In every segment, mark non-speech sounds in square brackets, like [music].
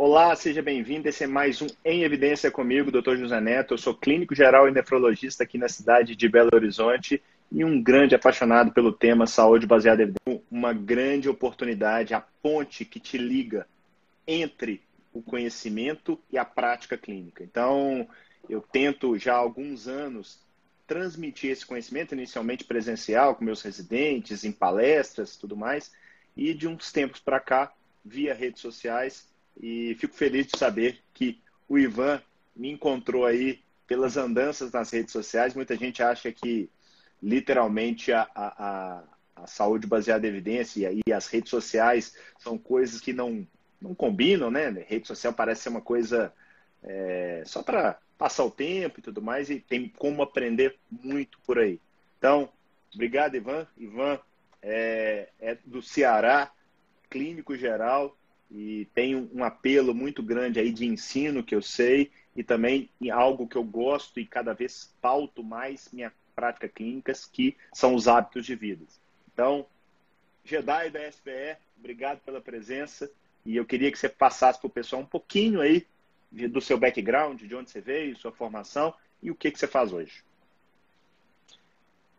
Olá, seja bem-vindo. Esse é mais um Em Evidência comigo, Dr. José Neto. Eu sou clínico geral e nefrologista aqui na cidade de Belo Horizonte e um grande apaixonado pelo tema saúde baseada em evidência. Uma grande oportunidade, a ponte que te liga entre o conhecimento e a prática clínica. Então, eu tento já há alguns anos transmitir esse conhecimento, inicialmente presencial, com meus residentes, em palestras tudo mais, e de uns tempos para cá, via redes sociais, e fico feliz de saber que o Ivan me encontrou aí pelas andanças nas redes sociais. Muita gente acha que literalmente a, a, a saúde baseada em evidência e as redes sociais são coisas que não, não combinam, né? Rede social parece ser uma coisa é, só para passar o tempo e tudo mais, e tem como aprender muito por aí. Então, obrigado, Ivan. Ivan é, é do Ceará, clínico geral, e tem um apelo muito grande aí de ensino que eu sei e também em algo que eu gosto e cada vez pauto mais minha prática clínicas que são os hábitos de vida. Então, Jedi da SPE, obrigado pela presença e eu queria que você passasse para o pessoal um pouquinho aí do seu background, de onde você veio, sua formação e o que, que você faz hoje.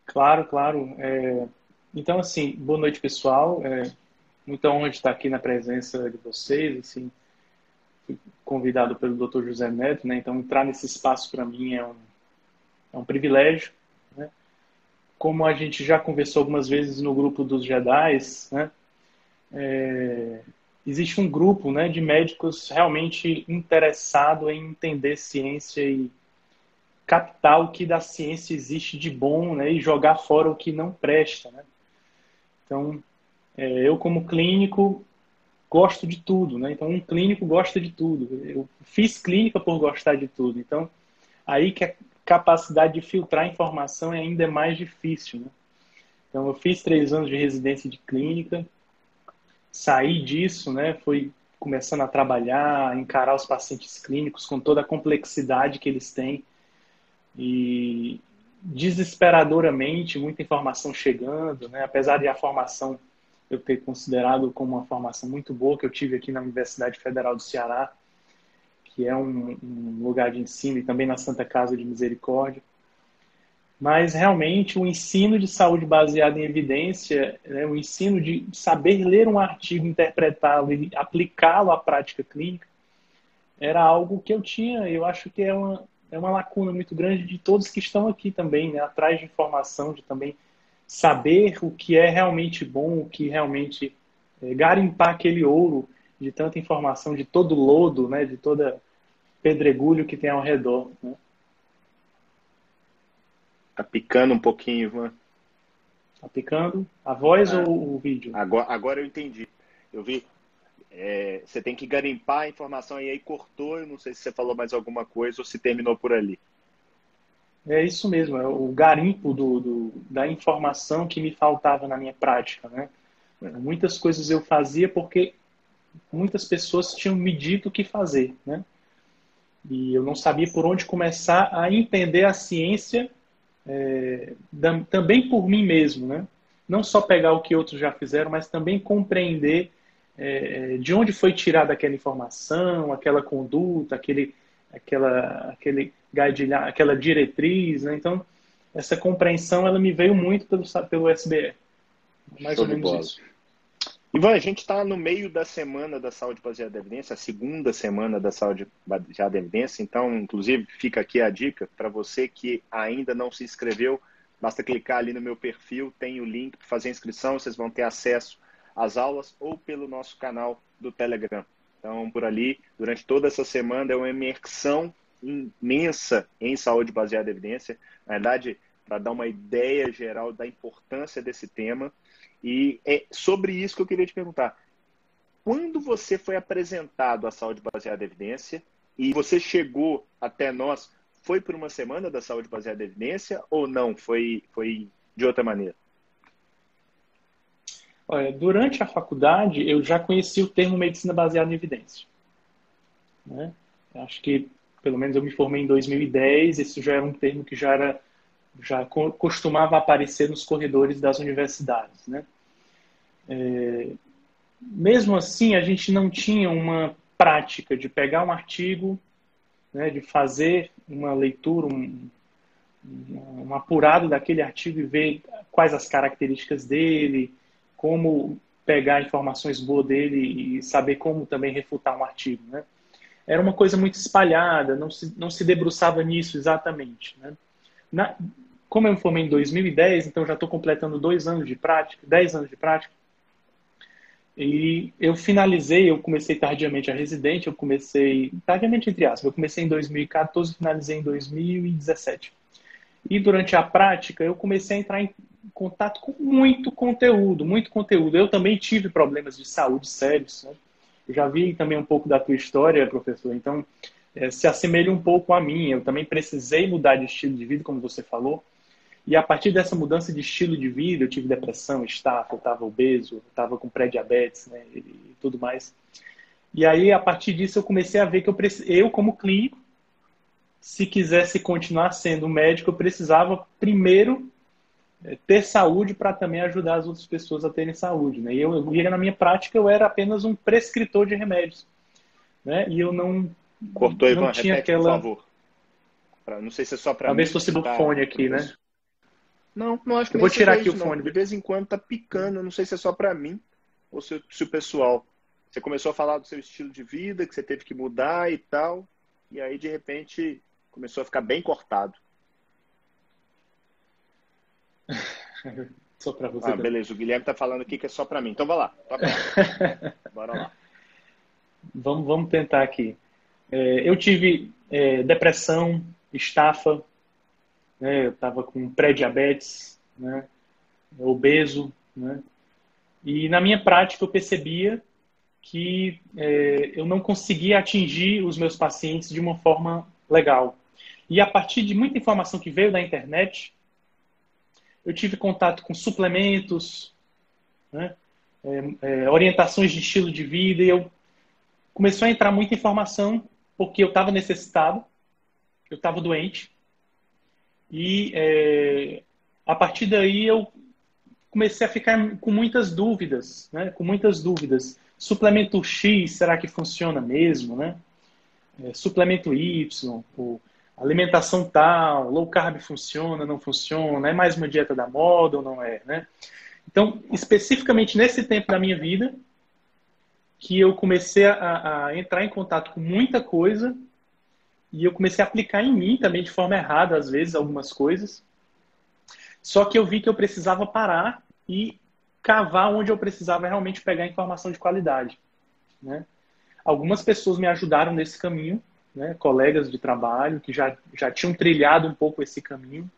Claro, claro. É... Então, assim, boa noite, pessoal. É muita honra de estar aqui na presença de vocês, assim, fui convidado pelo Dr. José Neto, né? Então entrar nesse espaço para mim é um, é um privilégio, né? Como a gente já conversou algumas vezes no grupo dos Jedi, né? É, existe um grupo, né, de médicos realmente interessado em entender ciência e captar o que da ciência existe de bom, né, e jogar fora o que não presta, né? Então, é, eu, como clínico, gosto de tudo, né? Então, um clínico gosta de tudo. Eu fiz clínica por gostar de tudo. Então, aí que a capacidade de filtrar informação é ainda mais difícil, né? Então, eu fiz três anos de residência de clínica, saí disso, né? Fui começando a trabalhar, encarar os pacientes clínicos com toda a complexidade que eles têm e desesperadoramente muita informação chegando, né? Apesar de a formação eu ter considerado como uma formação muito boa que eu tive aqui na Universidade Federal do Ceará, que é um, um lugar de ensino, e também na Santa Casa de Misericórdia. Mas realmente o ensino de saúde baseado em evidência, né, o ensino de saber ler um artigo, interpretá-lo e aplicá-lo à prática clínica, era algo que eu tinha, eu acho que é uma, é uma lacuna muito grande de todos que estão aqui também, né, atrás de informação, de também saber o que é realmente bom, o que realmente é, garimpar aquele ouro de tanta informação, de todo lodo, né, de toda pedregulho que tem ao redor. Né? Tá picando um pouquinho, Ivan. Tá picando? A voz ah, ou o vídeo? Agora, agora eu entendi. Eu vi. É, você tem que garimpar a informação e aí cortou. Eu não sei se você falou mais alguma coisa ou se terminou por ali. É isso mesmo, é o garimpo do, do, da informação que me faltava na minha prática, né? Muitas coisas eu fazia porque muitas pessoas tinham me dito o que fazer, né? E eu não sabia por onde começar a entender a ciência é, da, também por mim mesmo, né? Não só pegar o que outros já fizeram, mas também compreender é, de onde foi tirada aquela informação, aquela conduta, aquele, aquela, aquele guideline, aquela diretriz, né? Então, essa compreensão ela me veio muito pelo, pelo SBE. Mais Show ou menos isso. Ivan, a gente está no meio da semana da saúde baseada em evidência, a segunda semana da saúde baseada em evidência. Então, inclusive, fica aqui a dica para você que ainda não se inscreveu, basta clicar ali no meu perfil, tem o link para fazer a inscrição, vocês vão ter acesso às aulas ou pelo nosso canal do Telegram. Então, por ali, durante toda essa semana é uma imersão imensa em saúde baseada em evidência. Na verdade, para dar uma ideia geral da importância desse tema. E é sobre isso que eu queria te perguntar. Quando você foi apresentado à saúde baseada em evidência e você chegou até nós, foi por uma semana da saúde baseada em evidência ou não? Foi, foi de outra maneira? Olha, durante a faculdade eu já conheci o termo medicina baseada em evidência. Né? Acho que pelo menos eu me formei em 2010, isso já era um termo que já era já costumava aparecer nos corredores das universidades, né? É, mesmo assim, a gente não tinha uma prática de pegar um artigo, né, de fazer uma leitura, um, um apurado daquele artigo e ver quais as características dele, como pegar informações boas dele e saber como também refutar um artigo, né? Era uma coisa muito espalhada, não se, não se debruçava nisso exatamente, né? Na, como eu me formei em 2010, então já estou completando dois anos de prática, dez anos de prática, e eu finalizei, eu comecei tardiamente a residente, eu comecei, tardiamente entre aspas, eu comecei em 2014 finalizei em 2017. E durante a prática, eu comecei a entrar em contato com muito conteúdo, muito conteúdo. Eu também tive problemas de saúde sérios. Né? Já vi também um pouco da tua história, professor, então é, se assemelha um pouco a mim. Eu também precisei mudar de estilo de vida, como você falou. E a partir dessa mudança de estilo de vida, eu tive depressão, estafa, eu estava obeso, estava com pré-diabetes né, e tudo mais. E aí, a partir disso, eu comecei a ver que eu, eu como clínico, se quisesse continuar sendo médico, eu precisava primeiro ter saúde para também ajudar as outras pessoas a terem saúde. Né? E eu, eu, na minha prática, eu era apenas um prescritor de remédios. Né? E eu não. Cortou, não Ivan, tinha repete, aquela... por favor. Pra, não sei se é só para. Talvez fosse do fone aqui, né? Não, não acho que eu vou tirar aqui isso, o fone. De vez em quando tá picando, não sei se é só para mim ou se, se, o pessoal. Você começou a falar do seu estilo de vida, que você teve que mudar e tal, e aí de repente começou a ficar bem cortado. [laughs] só para você. Ah, beleza. O Guilherme tá falando aqui que é só para mim. Então vai lá. [laughs] Bora lá. Vamos, vamos tentar aqui. É, eu tive é, depressão, estafa, né? eu estava com pré-diabetes, né? obeso, né? e na minha prática eu percebia que é, eu não conseguia atingir os meus pacientes de uma forma legal. E a partir de muita informação que veio da internet, eu tive contato com suplementos, né? é, é, orientações de estilo de vida, e eu começou a entrar muita informação porque eu estava necessitado, eu estava doente, e é, a partir daí eu comecei a ficar com muitas dúvidas, né? Com muitas dúvidas. Suplemento X, será que funciona mesmo, né? É, suplemento Y, ou alimentação tal, low carb funciona, não funciona, é mais uma dieta da moda ou não é, né? Então, especificamente nesse tempo da minha vida, que eu comecei a, a entrar em contato com muita coisa e eu comecei a aplicar em mim também de forma errada, às vezes, algumas coisas. Só que eu vi que eu precisava parar e cavar onde eu precisava realmente pegar informação de qualidade. Né? Algumas pessoas me ajudaram nesse caminho, né? colegas de trabalho que já, já tinham trilhado um pouco esse caminho.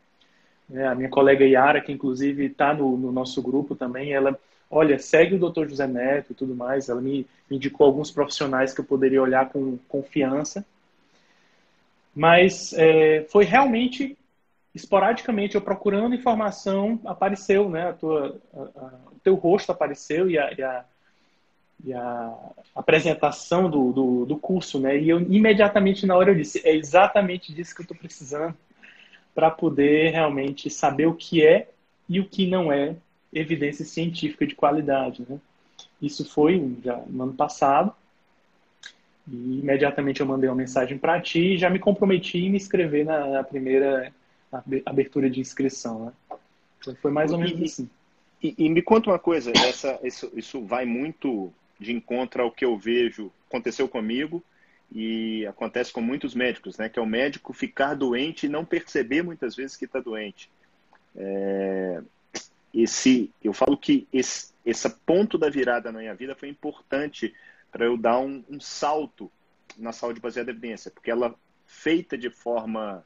É, a minha colega Yara, que inclusive está no, no, nosso grupo também, ela, olha, segue o Dr. José Neto e tudo mais. Ela me, me indicou alguns profissionais que eu poderia olhar com confiança. Mas é, foi realmente esporadicamente eu procurando informação apareceu, né? A tua, a, a, o teu rosto apareceu e a, e a, e a apresentação do, do, do, curso, né? E eu imediatamente na hora eu disse é exatamente disso que eu estou precisando para poder realmente saber o que é e o que não é evidência científica de qualidade, né? Isso foi já no ano passado e imediatamente eu mandei uma mensagem para ti e já me comprometi em me inscrever na, na, primeira abertura de inscrição. Né? Então foi mais ou menos e, assim. E, e, me conta uma coisa, essa, isso, isso vai muito de encontro ao que eu vejo, aconteceu comigo e acontece com muitos médicos, né? Que é o médico ficar doente e não perceber muitas vezes que está doente. É, esse, eu falo que esse, esse ponto da virada na minha vida foi importante para eu dar um, um, salto na saúde baseada em evidência, porque ela feita de forma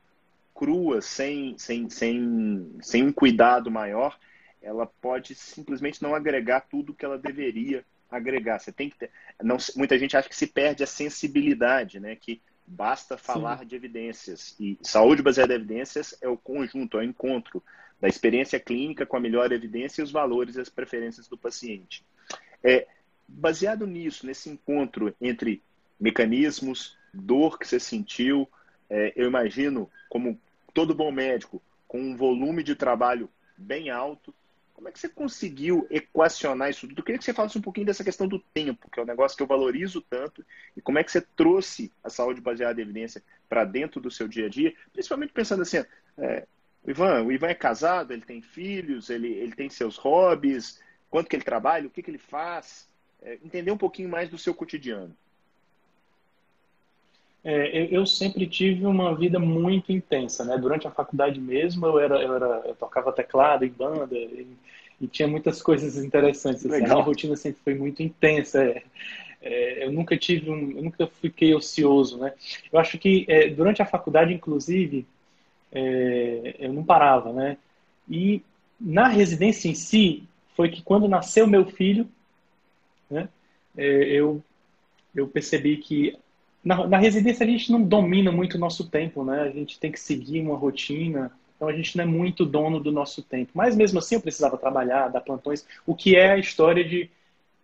crua, sem, sem, sem, sem um cuidado maior, ela pode simplesmente não agregar tudo que ela deveria agregar. Você tem que ter, não, muita gente acha que se perde a sensibilidade, né? Que basta falar Sim. de evidências e saúde baseada em evidências é o conjunto, é o encontro da experiência clínica com a melhor evidência e os valores e as preferências do paciente. É, baseado nisso, nesse encontro entre mecanismos, dor que você sentiu, é, eu imagino, como todo bom médico, com um volume de trabalho bem alto, Como é que você conseguiu equacionar isso tudo? Eu queria que você falasse um pouquinho dessa questão do tempo, que é um negócio que eu valorizo tanto, e como é que você trouxe a saúde baseada em evidência para dentro do seu dia a dia, principalmente pensando assim, é, o Ivan, o Ivan é casado, ele tem filhos, ele, ele tem seus hobbies, quanto que ele trabalha, o que, que ele faz, é, entender um pouquinho mais do seu cotidiano. É, eu, eu, sempre tive uma vida muito intensa, né? Durante a faculdade mesmo, eu era, eu, era, eu tocava teclado em banda e, e tinha muitas coisas interessantes. Assim, a minha rotina sempre foi muito intensa. É, é, eu nunca tive um, eu nunca fiquei ocioso, né? Eu acho que é, durante a faculdade, inclusive, é, eu não parava, né? E na residência em si, foi que quando nasceu meu filho, né? É, eu eu percebi que na, na, residência a gente não domina muito o nosso tempo, né? A gente tem que seguir uma rotina, então a gente não é muito dono do nosso tempo. Mas mesmo assim eu precisava trabalhar, dar plantões, o que é a história de,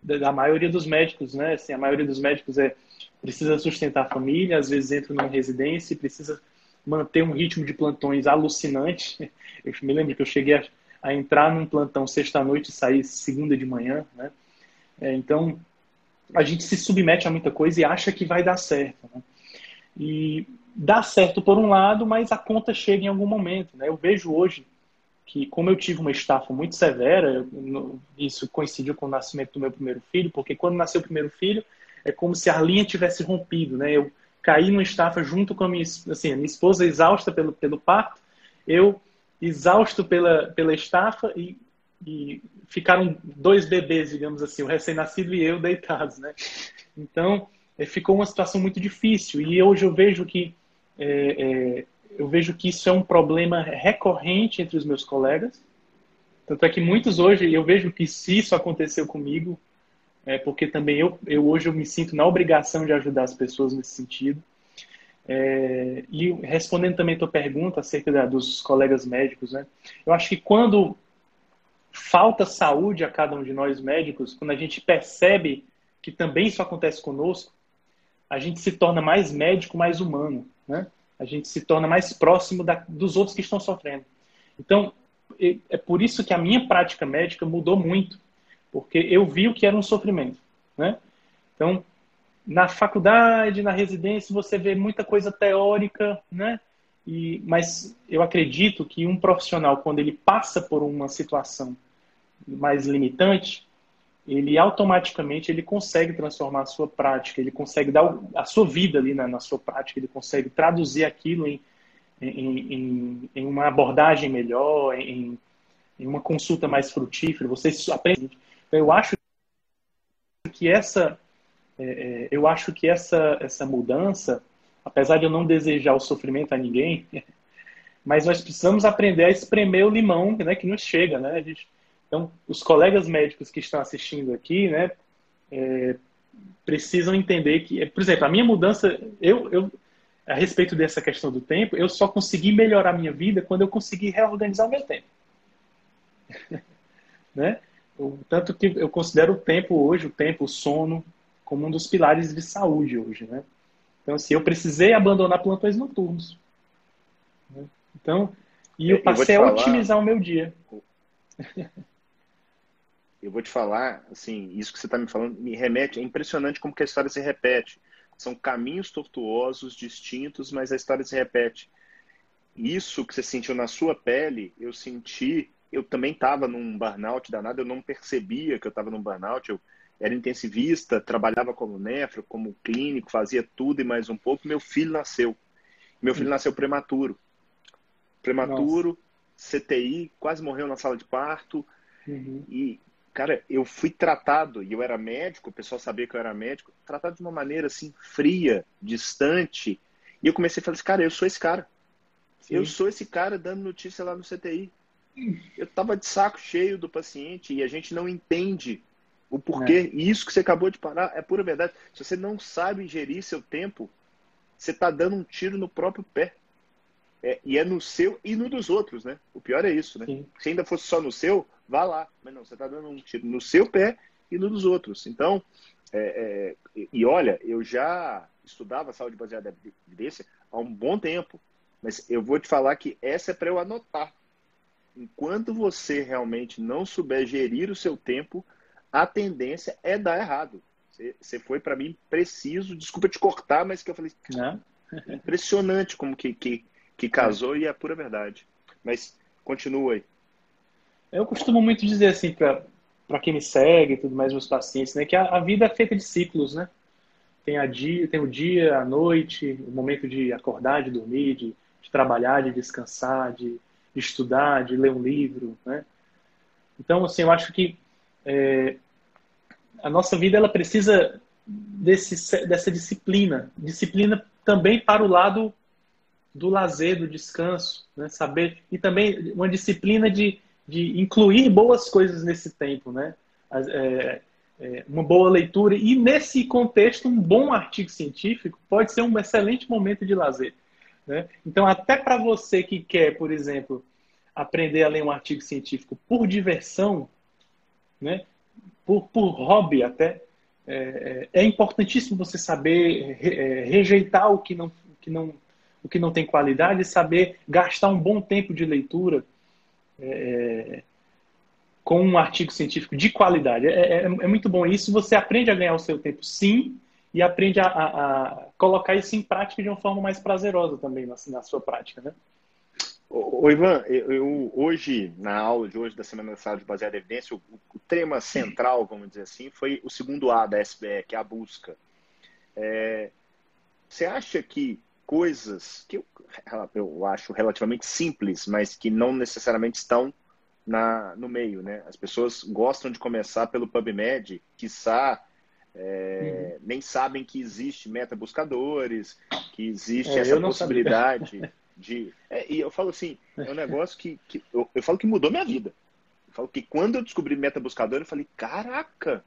da, maioria dos médicos, né? Assim, a maioria dos médicos é precisa sustentar a família, às vezes entra numa residência e precisa manter um ritmo de plantões alucinante. [laughs] Eu me lembro que eu cheguei a, a entrar num plantão sexta-noite e sair segunda de manhã, né? É, então a gente se submete a muita coisa e acha que vai dar certo. Né? E dá certo por um lado, mas a conta chega em algum momento. Né? Eu vejo hoje que, como eu tive uma estafa muito severa, isso coincidiu com o nascimento do meu primeiro filho, porque quando nasceu o primeiro filho, é como se a linha tivesse rompido. Né? Eu caí numa estafa junto com a minha, assim, a minha esposa exausta pelo, pelo parto, eu exausto pela, pela estafa e e ficaram dois bebês, digamos assim, o recém-nascido e eu deitados, né? Então, é, ficou uma situação muito difícil e hoje eu vejo que é, é, eu vejo que isso é um problema recorrente entre os meus colegas. Tanto é que muitos hoje eu vejo que se isso aconteceu comigo, é porque também eu, eu hoje eu me sinto na obrigação de ajudar as pessoas nesse sentido. É, e respondendo também a tua pergunta acerca da, dos colegas médicos, né? Eu acho que quando falta saúde a cada um de nós médicos, quando a gente percebe que também isso acontece conosco, a gente se torna mais médico, mais humano, né? A gente se torna mais próximo da, dos outros que estão sofrendo. Então, é por isso que a minha prática médica mudou muito, porque eu vi o que era um sofrimento, né? Então, na faculdade, na residência, você vê muita coisa teórica, né? E, mas eu acredito que um profissional, quando ele passa por uma situação mais limitante, ele automaticamente ele consegue transformar a sua prática, ele consegue dar a sua vida ali na, na sua prática, ele consegue traduzir aquilo em, em, em, em uma abordagem melhor, em, em, uma consulta mais frutífera. Você aprende. Então, eu acho que essa, é, é, eu acho que essa, essa mudança apesar de eu não desejar o sofrimento a ninguém, [laughs] mas nós precisamos aprender a espremer o limão, né, que nos chega, né? Gente, então, os colegas médicos que estão assistindo aqui, né, é, precisam entender que, por exemplo, a minha mudança, eu, eu a respeito dessa questão do tempo, eu só consegui melhorar a minha vida quando eu consegui reorganizar o meu tempo. [laughs] né? O, tanto que eu considero o tempo hoje, o tempo, o sono, como um dos pilares de saúde hoje, né? Então, assim, eu precisei abandonar plantões noturnos. Né? Então, e eu passei eu a otimizar o meu dia. Eu vou te falar, assim, isso que você está me falando me remete, é impressionante como que a história se repete. São caminhos tortuosos, distintos, mas a história se repete. Isso que você sentiu na sua pele, eu senti, eu também estava num burnout danado, eu não percebia que eu estava num burnout, eu era intensivista, trabalhava como nefro, como clínico, fazia tudo e mais um pouco. Meu filho nasceu. Meu filho hum. nasceu prematuro. Prematuro, Nossa. CTI, quase morreu na sala de parto. Uhum. E, cara, eu fui tratado, e eu era médico, o pessoal sabia que eu era médico, tratado de uma maneira assim, fria, distante. E eu comecei a falar assim, cara, eu sou esse cara. Sim. Eu sou esse cara dando notícia lá no CTI. Hum. Eu tava de saco cheio do paciente e a gente não entende o porquê. É. E isso que você acabou de parar é pura verdade. Se você não sabe gerir seu tempo, você está dando um tiro no próprio pé. É, e é no seu e no dos outros, né? O pior é isso, né? Sim. Se ainda fosse só no seu, vá lá. Mas não, você está dando um tiro no seu pé e no dos outros. Então, é, é, e olha, eu já estudava saúde baseada em evidência há um bom tempo. Mas eu vou te falar que essa é para eu anotar. enquanto você realmente não souber gerir o seu tempo, a tendência é dar errado. Você foi para mim preciso, desculpa te cortar, mas que eu falei, não. impressionante como que, que, que casou e é pura verdade. Mas continua aí. Eu costumo muito dizer assim para quem me segue e tudo mais, meus pacientes, né, que a, a, vida é feita de ciclos, né? Tem, a dia, tem o dia, a noite, o momento de acordar, de dormir, de, de trabalhar, de descansar, de, de, estudar, de ler um livro, né? Então, assim, eu acho que é, a nossa vida ela precisa desse, dessa disciplina, disciplina também para o lado do lazer, do descanso, né? saber e também uma disciplina de, de incluir boas coisas nesse tempo, né? É, é, uma boa leitura e nesse contexto um bom artigo científico pode ser um excelente momento de lazer, né? Então até para você que quer, por exemplo, aprender a ler um artigo científico por diversão, né? Por, por hobby até, é, é, é importantíssimo você saber é, rejeitar o que não, que não o que não tem qualidade, saber gastar um bom tempo de leitura é, com um artigo científico de qualidade. É, é, é, muito bom isso. Você aprende a ganhar o seu tempo, sim, e aprende a, a, a colocar isso em prática de uma forma mais prazerosa também na, na sua prática, né? Ô, Ivan, eu, eu, hoje, na aula de hoje da Semana da Saúde Baseada em Evidência, o, o, tema central, vamos dizer assim, foi o segundo A da SBE, que é a busca. É, você acha que coisas que eu, eu acho relativamente simples, mas que não necessariamente estão na, no meio, né? As pessoas gostam de começar pelo PubMed, quiçá é, uhum. nem sabem que existe meta-buscadores, que existe é, essa possibilidade [laughs] de... É, e eu falo assim, é um negócio que, que eu, eu, falo que mudou minha vida. Eu falo que quando eu descobri meta-buscador, eu falei, caraca,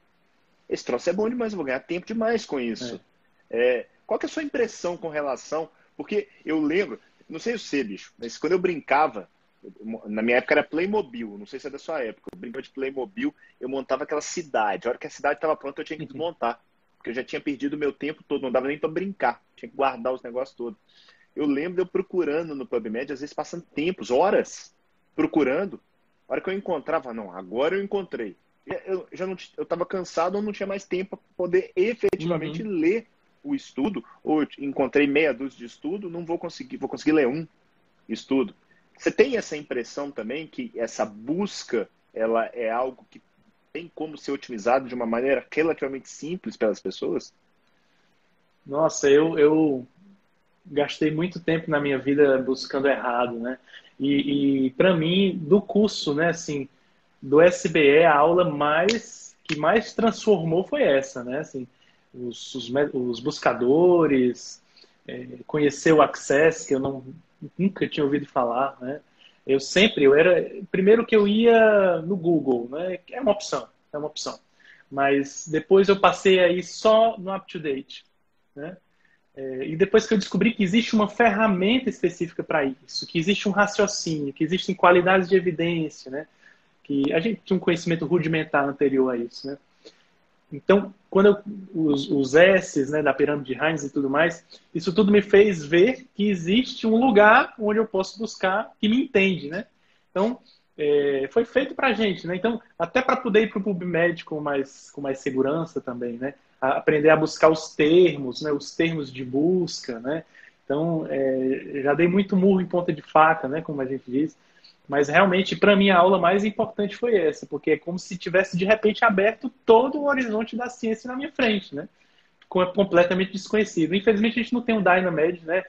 esse troço é bom demais, eu vou ganhar tempo demais com isso. É. é qual que é a sua impressão com relação porque eu lembro, não sei o ser, bicho, mas quando eu brincava, na minha época era Playmobil, não sei se é da sua época, eu brincava de Playmobil, eu montava aquela cidade. A hora que a cidade estava pronta, eu tinha que uhum. desmontar. Porque eu já tinha perdido o meu tempo todo, não dava nem para brincar, tinha que guardar os negócios todos. Eu lembro de eu procurando no PubMed, às vezes passando tempos, horas, procurando. A hora que eu encontrava, não, agora eu encontrei. Eu já não eu estava cansado, eu não tinha mais tempo para poder efetivamente uhum. ler o estudo, ou encontrei meia dúzia de estudo, não vou conseguir, vou conseguir ler um estudo. Você tem essa impressão também que essa busca ela é algo que tem como ser otimizado de uma maneira relativamente simples pelas pessoas? Nossa, eu, eu gastei muito tempo na minha vida buscando errado, né? E, e para mim, do curso, né, assim, do SBE, a aula mais que mais transformou foi essa, né? Assim, os, os, os buscadores, é, conhecer o Access, que eu não, nunca tinha ouvido falar, né? Eu sempre, eu era, primeiro que eu ia no Google, né? É uma opção, é uma opção. Mas depois eu passei aí só no UpToDate, né? É, e depois que eu descobri que existe uma ferramenta específica para isso, que existe um raciocínio, que existem qualidades de evidência, né? Que a gente tinha um conhecimento rudimentar anterior a isso, né? Então, quando eu, os, os S's né, da pirâmide de Heinz e tudo mais, isso tudo me fez ver que existe um lugar onde eu posso buscar que me entende, né? Então, é, foi feito para gente, né? Então, até para poder ir para o PubMed com mais, com mais segurança também, né? A aprender a buscar os termos, né? Os termos de busca, né? Então, é, já dei muito murro em ponta de faca, né? Como a gente diz. Mas realmente, para mim, a aula mais importante foi essa, porque é como se tivesse de repente aberto todo o horizonte da ciência na minha frente, né? Completamente desconhecido. Infelizmente, a gente não tem um Dynamed, né?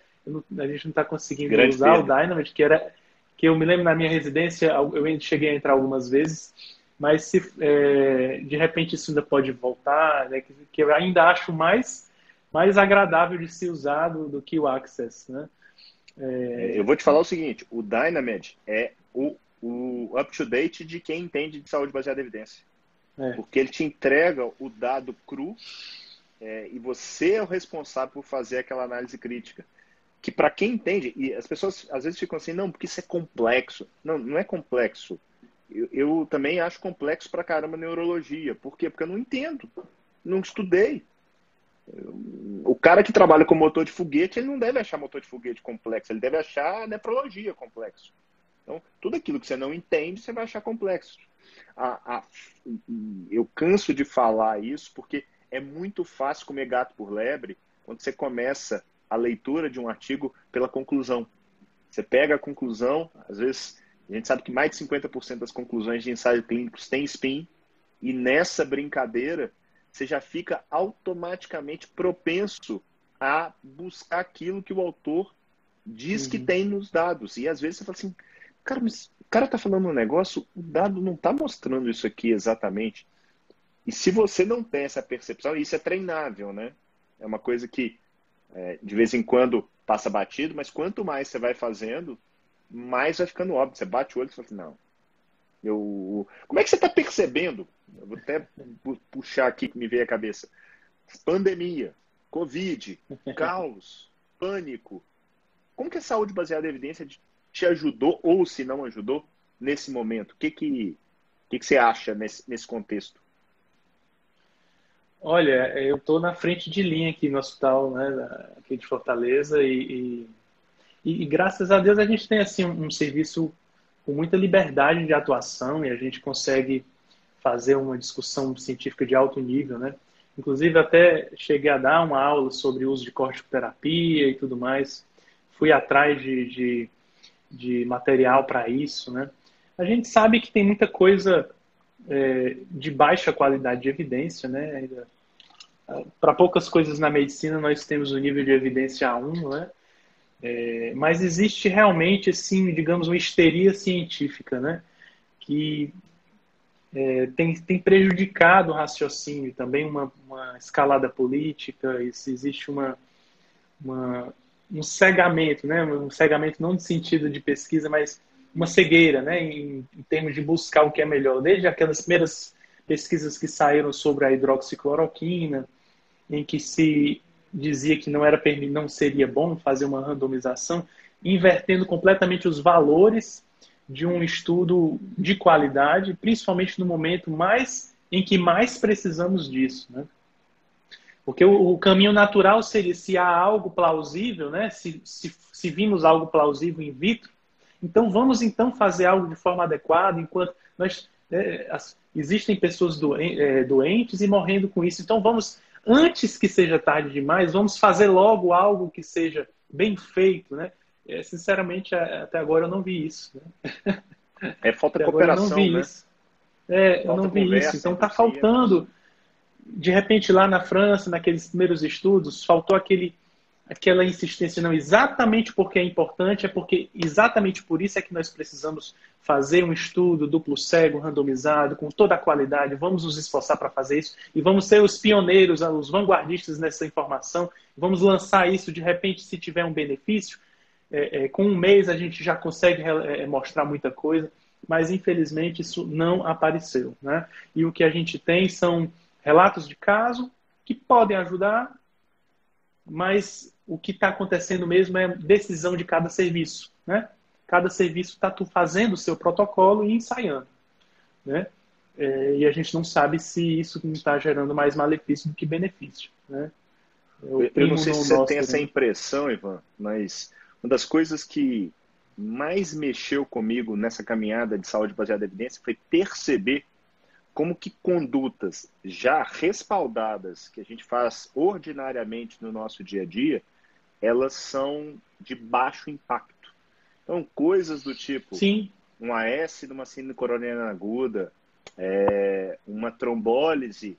a gente não está conseguindo Grande usar perda. o Dynamed, que era que eu me lembro na minha residência, eu cheguei a entrar algumas vezes, mas se é, de repente isso ainda pode voltar, né? Que, que, eu ainda acho mais mais agradável de ser usado do que o Access, né? É... Eu vou te falar o seguinte: o Dynamed é o, o up-to-date de quem entende de saúde baseada em evidência. É. Porque ele te entrega o dado cru é, e você é o responsável por fazer aquela análise crítica. Que para quem entende, e as pessoas às vezes ficam assim, não, porque isso é complexo. Não, não é complexo. Eu, eu também acho complexo para caramba neurologia. Por quê? Porque eu não entendo. Não estudei. O cara que trabalha com motor de foguete, ele não deve achar motor de foguete complexo, ele deve achar nefrologia complexo. Então, tudo aquilo que você não entende, você vai achar complexo. A, a, eu canso de falar isso porque é muito fácil comer gato por lebre quando você começa a leitura de um artigo pela conclusão. Você pega a conclusão, às vezes a gente sabe que mais de 50% das conclusões de ensaios clínicos têm spin, e nessa brincadeira você já fica automaticamente propenso a buscar aquilo que o autor diz uhum. que tem nos dados. E às vezes você fala assim, cara, mas o cara está falando um negócio, o dado não está mostrando isso aqui exatamente. E se você não tem essa percepção, isso é treinável, né? É uma coisa que é, de vez em quando passa batido, mas quanto mais você vai fazendo, mais vai ficando óbvio. Você bate o olho e fala assim, não. Eu... Como é que você está percebendo? Eu vou até puxar aqui que me veio a cabeça. Pandemia, Covid, [laughs] caos, pânico. Como que a saúde baseada em evidência te ajudou ou se não ajudou nesse momento? O que que, que, que você acha nesse, nesse contexto? Olha, eu estou na frente de linha aqui no hospital, né, aqui de Fortaleza, e, e, e, graças a Deus a gente tem assim um, serviço com muita liberdade de atuação e a gente consegue fazer uma discussão científica de alto nível, né? Inclusive até cheguei a dar uma aula sobre o uso de corticoterapia e tudo mais. Fui atrás de, de, de material para isso, né? A gente sabe que tem muita coisa é, de baixa qualidade de evidência, né? Para poucas coisas na medicina nós temos o nível de evidência A1, né? É, mas existe realmente, assim, digamos, uma histeria científica, né? Que é, tem, tem prejudicado o raciocínio, também uma, uma escalada política, isso, existe uma, uma, um cegamento, né? Um cegamento não no sentido de pesquisa, mas uma cegueira, né, em, em, termos de buscar o que é melhor. Desde aquelas primeiras pesquisas que saíram sobre a hidroxicloroquina, em que se dizia que não era não seria bom fazer uma randomização, invertendo completamente os valores de um estudo de qualidade, principalmente no momento mais em que mais precisamos disso, né? Porque o, caminho natural seria se há algo plausível, né? Se, se, se vimos algo plausível in vitro, então vamos então fazer algo de forma adequada, enquanto nós é, as, existem pessoas doen, é, doentes e morrendo com isso. Então vamos, antes que seja tarde demais, vamos fazer logo algo que seja bem feito, né? É, sinceramente, até agora eu não vi isso. Né? [laughs] É falta de cooperação, eu não vi né? Isso. É, eu não vi isso. Então está faltando. De repente, lá na França, naqueles primeiros estudos, faltou aquele aquela insistência, não, exatamente porque é importante, é porque exatamente por isso é que nós precisamos fazer um estudo duplo cego, randomizado, com toda a qualidade, vamos nos esforçar para fazer isso e vamos ser os pioneiros, os vanguardistas nessa informação, vamos lançar isso de repente se tiver um benefício, é, é, com um mês a gente já consegue é, mostrar muita coisa, mas infelizmente isso não apareceu. Né? E o que a gente tem são relatos de caso que podem ajudar, mas o que está acontecendo mesmo é decisão de cada serviço, né? Cada serviço está fazendo o seu protocolo e ensaiando, né? É, e a gente não sabe se isso está gerando mais malefício do que benefício, né? Eu, eu não sei se você tem essa impressão, Ivan, mas uma das coisas que mais mexeu comigo nessa caminhada de saúde baseada em evidência foi perceber como que condutas já respaldadas que a gente faz ordinariamente no nosso dia a dia elas são de baixo impacto. Então, coisas do tipo Sim. um AS numa síndrome coronariana aguda, é, uma trombólise,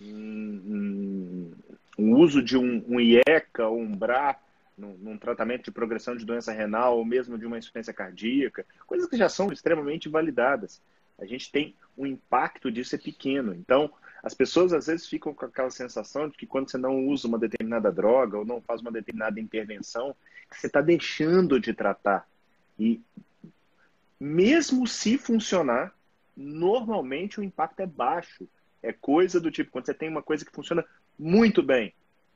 um, um, uso de um, um IECA ou um BRA num, num, tratamento de progressão de doença renal ou mesmo de uma insuficiência cardíaca, coisas que já são extremamente validadas. A gente tem um impacto disso é pequeno. Então, as pessoas às vezes ficam com aquela sensação de que quando você não usa uma determinada droga ou não faz uma determinada intervenção, você está deixando de tratar. E mesmo se funcionar, normalmente o impacto é baixo. É coisa do tipo, quando você tem uma coisa que funciona muito bem,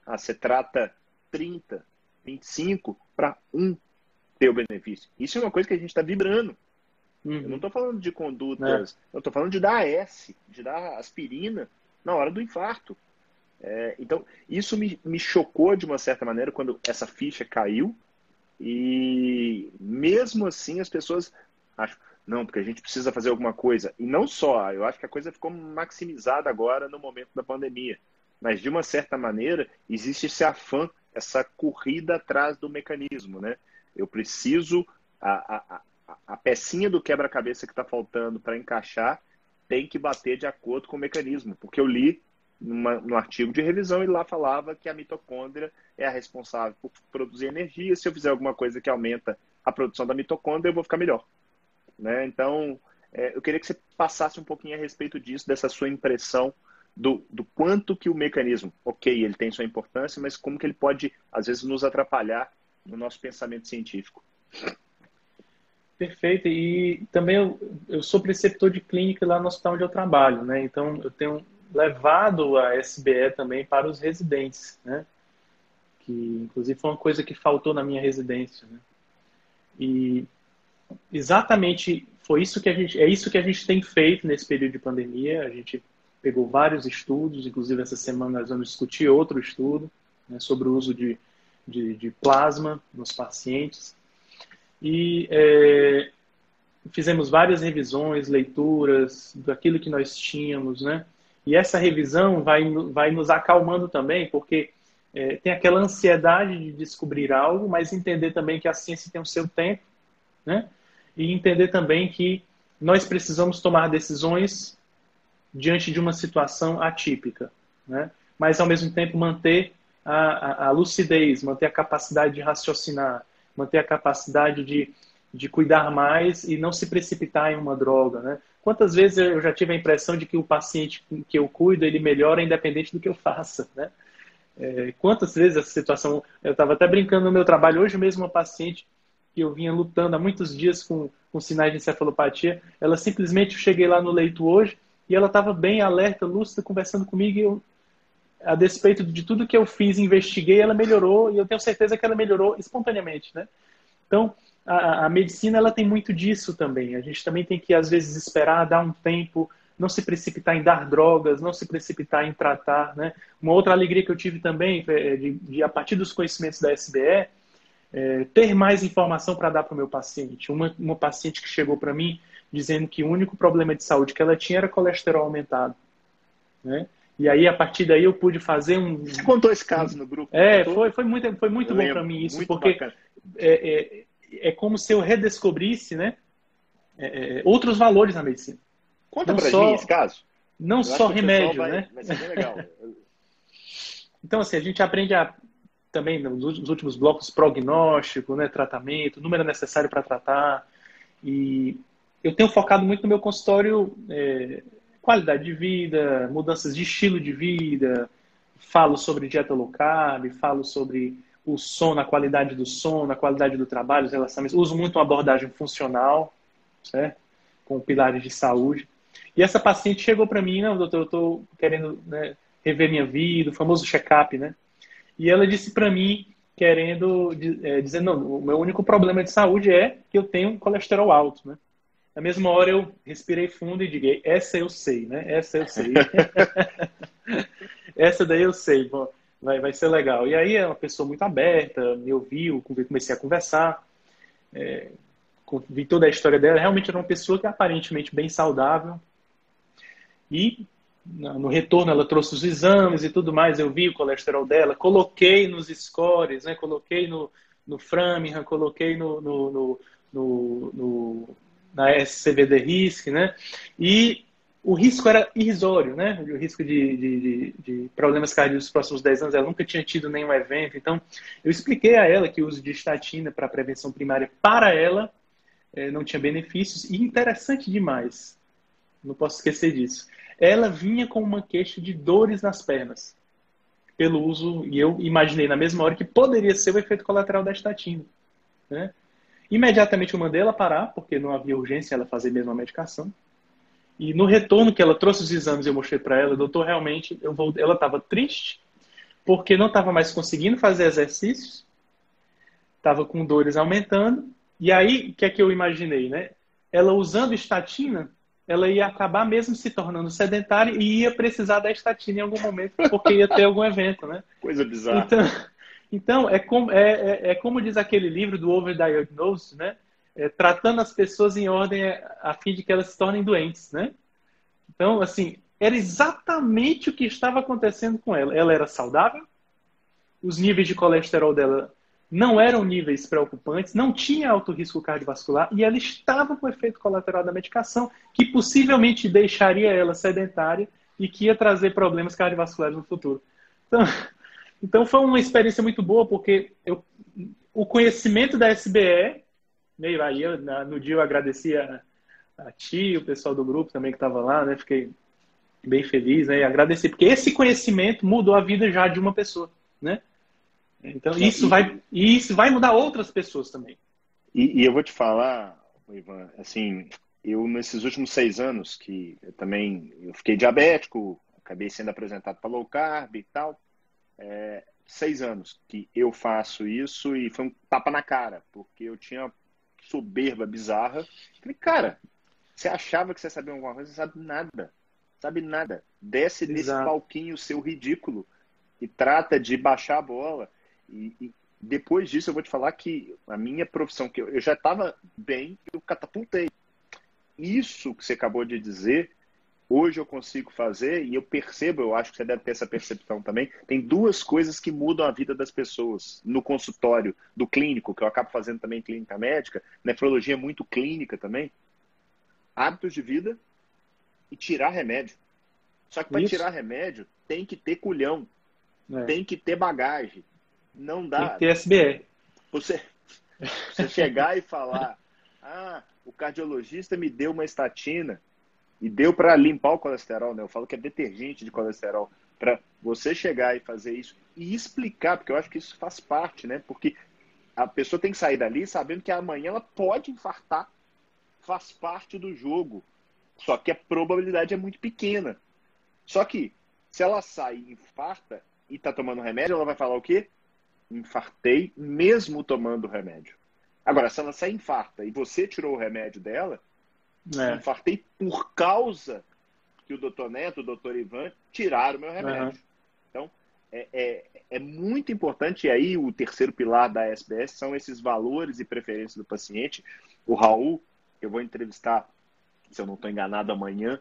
ah, você trata 30, 25 para um ter o benefício. Isso é uma coisa que a gente está vibrando. Uhum. Eu não estou falando de condutas, é. eu estou falando de dar AS, de dar aspirina na hora do infarto. É, então, isso me, me chocou de uma certa maneira quando essa ficha caiu. E mesmo assim, as pessoas acho, não, porque a gente precisa fazer alguma coisa. E não só, eu acho que a coisa ficou maximizada agora no momento da pandemia. Mas, de uma certa maneira, existe esse afã, essa corrida atrás do mecanismo, né? Eu preciso, a, a, a pecinha do quebra-cabeça que está faltando para encaixar tem que bater de acordo com o mecanismo. Porque eu li numa, no artigo de revisão, ele lá falava que a mitocôndria é a responsável por produzir energia. Se eu fizer alguma coisa que aumenta a produção da mitocôndria, eu vou ficar melhor. Né? Então, é, eu queria que você passasse um pouquinho a respeito disso, dessa sua impressão do, do quanto que o mecanismo, ok, ele tem sua importância, mas como que ele pode, às vezes, nos atrapalhar no nosso pensamento científico. Perfeito. E também eu, eu sou preceptor de clínica lá no hospital onde eu trabalho, né? Então, eu tenho levado a SBE também para os residentes, né? Que inclusive foi uma coisa que faltou na minha residência, né? E exatamente foi isso que a gente é isso que a gente tem feito nesse período de pandemia. A gente pegou vários estudos, inclusive essa semana nós vamos discutir outro estudo né, sobre o uso de, de, de, plasma nos pacientes e é, fizemos várias revisões, leituras daquilo que nós tínhamos, né? E essa revisão vai, vai nos acalmando também, porque é, tem aquela ansiedade de descobrir algo, mas entender também que a ciência tem o seu tempo, né? E entender também que nós precisamos tomar decisões diante de uma situação atípica, né? Mas ao mesmo tempo manter a, a, a lucidez, manter a capacidade de raciocinar, manter a capacidade de, de cuidar mais e não se precipitar em uma droga, né? Quantas vezes eu já tive a impressão de que o paciente que eu cuido, ele melhora independente do que eu faça, né? É, quantas vezes essa situação... Eu estava até brincando no meu trabalho, hoje mesmo uma paciente que eu vinha lutando há muitos dias com, com sinais de encefalopatia, ela simplesmente, eu cheguei lá no leito hoje e ela estava bem alerta, lúcida, conversando comigo e eu, a despeito de tudo que eu fiz, investiguei, ela melhorou e eu tenho certeza que ela melhorou espontaneamente, né? Então, a, a, medicina ela tem muito disso também. A gente também tem que às vezes esperar, dar um tempo, não se precipitar em dar drogas, não se precipitar em tratar, né? Uma outra alegria que eu tive também é de, de a partir dos conhecimentos da SBE, é, ter mais informação para dar para o meu paciente. Uma, uma paciente que chegou para mim dizendo que o único problema de saúde que ela tinha era colesterol aumentado, né? E aí, a partir daí, eu pude fazer um. Você contou esse caso no grupo? É, foi, foi muito, foi muito bom para mim isso, porque é, é, é, como se eu redescobrisse né, é, é outros valores na medicina. Conta para só, mim esse caso. Não eu só remédio, vai, né? Bem legal. [laughs] então, assim, a gente aprende a, também nos últimos blocos prognóstico, né, tratamento, número necessário para tratar. E eu tenho focado muito no meu consultório é, qualidade de vida, mudanças de estilo de vida, falo sobre dieta low carb, falo sobre o sono, a qualidade do sono, a qualidade do trabalho, os relacionamentos. Uso muito uma abordagem funcional, certo? com pilares de saúde. E essa paciente chegou para mim, não, doutor, eu estou querendo né, rever minha vida, o famoso check-up, né? E ela disse para mim, querendo, é, dizendo, não, o meu único problema de saúde é que eu tenho colesterol alto, né? Na mesma hora eu respirei fundo e digo, essa eu sei, né? Essa eu sei. [laughs] essa daí eu sei, bom, vai, vai ser legal. E aí é uma pessoa muito aberta, me ouviu, comecei a conversar, é, vi toda a história dela. Realmente era uma pessoa que aparentemente bem saudável. E no retorno ela trouxe os exames e tudo mais, eu vi o colesterol dela, coloquei nos scores, né? Coloquei no, no Framingham, coloquei no, no, no, no na SCVD RISC, né? E o risco era irrisório, né? O risco de, de, de, problemas cardíacos nos próximos 10 anos, ela nunca tinha tido nenhum evento. Então, eu expliquei a ela que o uso de estatina para prevenção primária, para ela, é, não tinha benefícios. E interessante demais, não posso esquecer disso, ela vinha com uma queixa de dores nas pernas, pelo uso, e eu imaginei na mesma hora que poderia ser o efeito colateral da estatina, né? Imediatamente eu mandei ela parar, porque não havia urgência ela fazer mesmo a medicação. E no retorno que ela trouxe os exames, eu mostrei para ela, doutor, realmente, eu vou... ela estava triste, porque não estava mais conseguindo fazer exercícios, estava com dores aumentando. E aí, o que é que eu imaginei, né? Ela usando estatina, ela ia acabar mesmo se tornando sedentária e ia precisar da estatina em algum momento, porque ia ter algum evento, né? [laughs] Coisa bizarra. Então, então, é como, é, é, é como diz aquele livro do Overdiagnosis, né? É, tratando as pessoas em ordem a fim de que elas se tornem doentes, né? Então, assim, era exatamente o que estava acontecendo com ela. Ela era saudável, os níveis de colesterol dela não eram níveis preocupantes, não tinha alto risco cardiovascular e ela estava com efeito colateral da medicação que possivelmente deixaria ela sedentária e que ia trazer problemas cardiovasculares no futuro. Então, [laughs] então foi uma experiência muito boa porque eu, o conhecimento da SBE, meio aí eu, no dia eu agradeci a, a ti, o pessoal do grupo também que estava lá, né? Fiquei bem feliz, né? E agradeci porque esse conhecimento mudou a vida já de uma pessoa, né? Então, isso, vai, isso vai mudar outras pessoas também. E, e, eu vou te falar, Ivan, assim, eu nesses últimos seis anos, que eu também eu fiquei diabético, acabei sendo apresentado para low carb e tal, é, seis anos que eu faço isso e foi um tapa na cara, porque eu tinha soberba bizarra. Falei, cara, você achava que você sabia alguma coisa, você sabe nada. Sabe nada. Desce Exato. nesse palquinho seu ridículo e trata de baixar a bola. E, e, depois disso eu vou te falar que a minha profissão, que eu, eu já estava bem, eu catapultei. Isso que você acabou de dizer, hoje eu consigo fazer e eu percebo, eu acho que você deve ter essa percepção também. Tem duas coisas que mudam a vida das pessoas no consultório do clínico, que eu acabo fazendo também clínica médica, nefrologia muito clínica também. Hábitos de vida e tirar remédio. Só que para tirar remédio tem que ter culhão, é. tem que ter bagagem, não dá. Tem que ter SBE. Você, você chegar e falar, ah, o cardiologista me deu uma estatina e deu para limpar o colesterol, né? Eu falo que é detergente de colesterol. Para você chegar e fazer isso e explicar, porque eu acho que isso faz parte, né? Porque a pessoa tem que sair dali sabendo que amanhã ela pode infartar. Faz parte do jogo. Só que a probabilidade é muito pequena. Só que se ela sai e infarta e tá tomando remédio, ela vai falar o quê? infartei mesmo tomando remédio. Agora, se ela sai infarta e você tirou o remédio dela, é. infartei por causa que o doutor Neto, o doutor Ivan tiraram o meu remédio. Uhum. Então, é, é, é, muito importante, e aí o terceiro pilar da SBS são esses valores e preferências do paciente. O Raul, eu vou entrevistar, se eu não estou enganado, amanhã.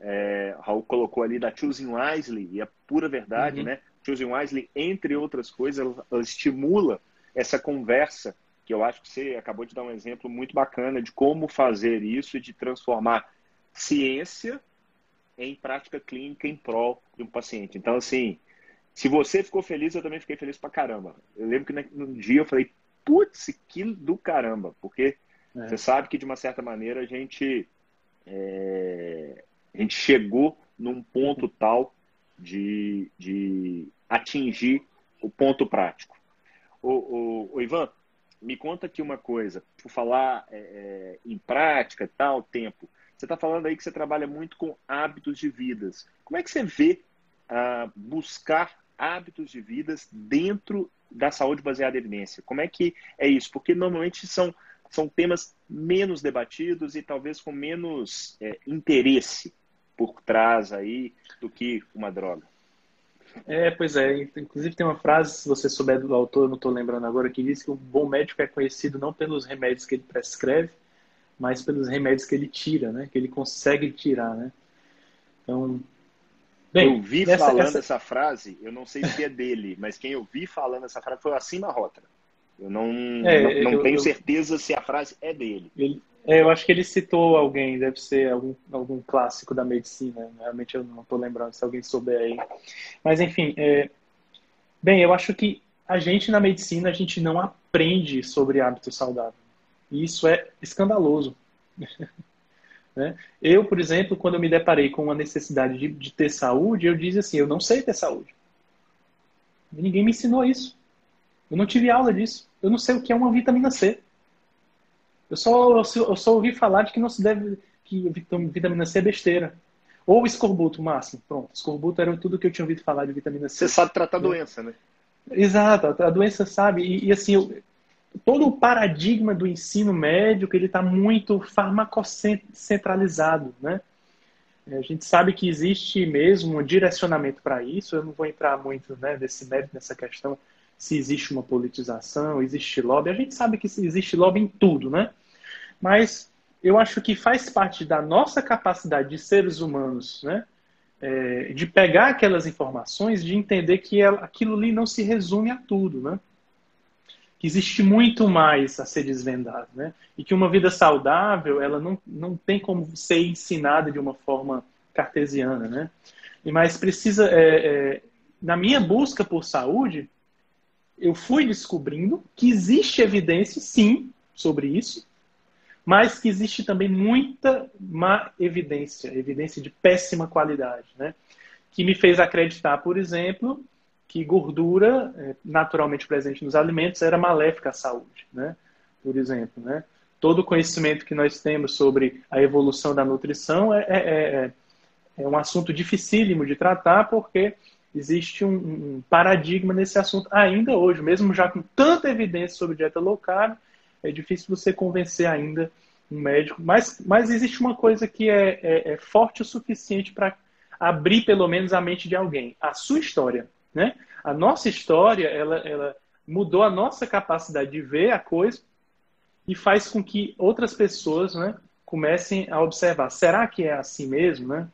É, Raul colocou ali da Choosing Wisely, e é pura verdade, uhum. né? Susan Wisely, entre outras coisas, ela, ela estimula essa conversa, que eu acho que você acabou de dar um exemplo muito bacana de como fazer isso e de transformar ciência em prática clínica em prol de um paciente. Então, assim, se você ficou feliz, eu também fiquei feliz pra caramba. Eu lembro que num dia eu falei, putz, que do caramba, porque é. você sabe que de uma certa maneira a gente, é, a gente chegou num ponto tal de, de atingir o ponto prático. O, o, o Ivan, me conta aqui uma coisa, por falar é, é, em prática, tal, tempo. Você está falando aí que você trabalha muito com hábitos de vidas. Como é que você vê ah, buscar hábitos de vidas dentro da saúde baseada em evidência? Como é que é isso? Porque normalmente são, são temas menos debatidos e talvez com menos é, interesse por trás aí do que uma droga. É, pois é. Inclusive tem uma frase, se você souber do autor, não estou lembrando agora, que diz que um bom médico é conhecido não pelos remédios que ele prescreve, mas pelos remédios que ele tira, né? Que ele consegue tirar, né? Então, bem, eu vi nessa, falando essa... essa... frase, eu não sei se é dele, mas quem eu vi falando essa frase foi o Acima Rota. Eu não, é, não, não eu, tenho eu, certeza se a frase é dele. Ele, é, eu acho que ele citou alguém, deve ser algum, algum clássico da medicina. Realmente eu não estou lembrando se alguém souber aí. Mas enfim, é... bem, eu acho que a gente na medicina a gente não aprende sobre hábito saudável. E isso é escandaloso. [laughs] né? Eu, por exemplo, quando eu me deparei com a necessidade de, de ter saúde, eu disse assim: eu não sei ter saúde. E ninguém me ensinou isso. Eu não tive aula disso. Eu não sei o que é uma vitamina C. Eu só, eu só ouvi falar de que não se deve. que vitamina C é besteira. Ou escorbuto, máximo. Pronto. Escorbuto era tudo que eu tinha ouvido falar de vitamina C. Você sabe tratar a doença, né? Exato, a doença sabe. E, e assim, eu, todo o paradigma do ensino médico ele está muito farmacocentralizado, né? A gente sabe que existe mesmo um direcionamento para isso. Eu não vou entrar muito né, nesse mérito, nessa questão, se existe uma politização, existe lobby. A gente sabe que existe lobby em tudo, né? Mas eu acho que faz parte da nossa capacidade de seres humanos, né? É, de pegar aquelas informações, de entender que aquilo ali não se resume a tudo, né? Que existe muito mais a ser desvendado, né? E que uma vida saudável, ela não, não tem como ser ensinada de uma forma cartesiana, né? E mais precisa, é, é, na minha busca por saúde, eu fui descobrindo que existe evidência, sim, sobre isso, mas que existe também muita má evidência, evidência de péssima qualidade, né? Que me fez acreditar, por exemplo, que gordura é, naturalmente presente nos alimentos era maléfica à saúde, né? Por exemplo, né? Todo o conhecimento que nós temos sobre a evolução da nutrição é, é, é, é um assunto dificílimo de tratar porque existe um, um, paradigma nesse assunto ainda hoje, mesmo já com tanta evidência sobre dieta low carb, é difícil você convencer ainda um médico. Mas, mas existe uma coisa que é, é, é forte o suficiente para abrir pelo menos a mente de alguém: a sua história. Né? A nossa história ela, ela mudou a nossa capacidade de ver a coisa e faz com que outras pessoas né, comecem a observar: será que é assim mesmo? Né?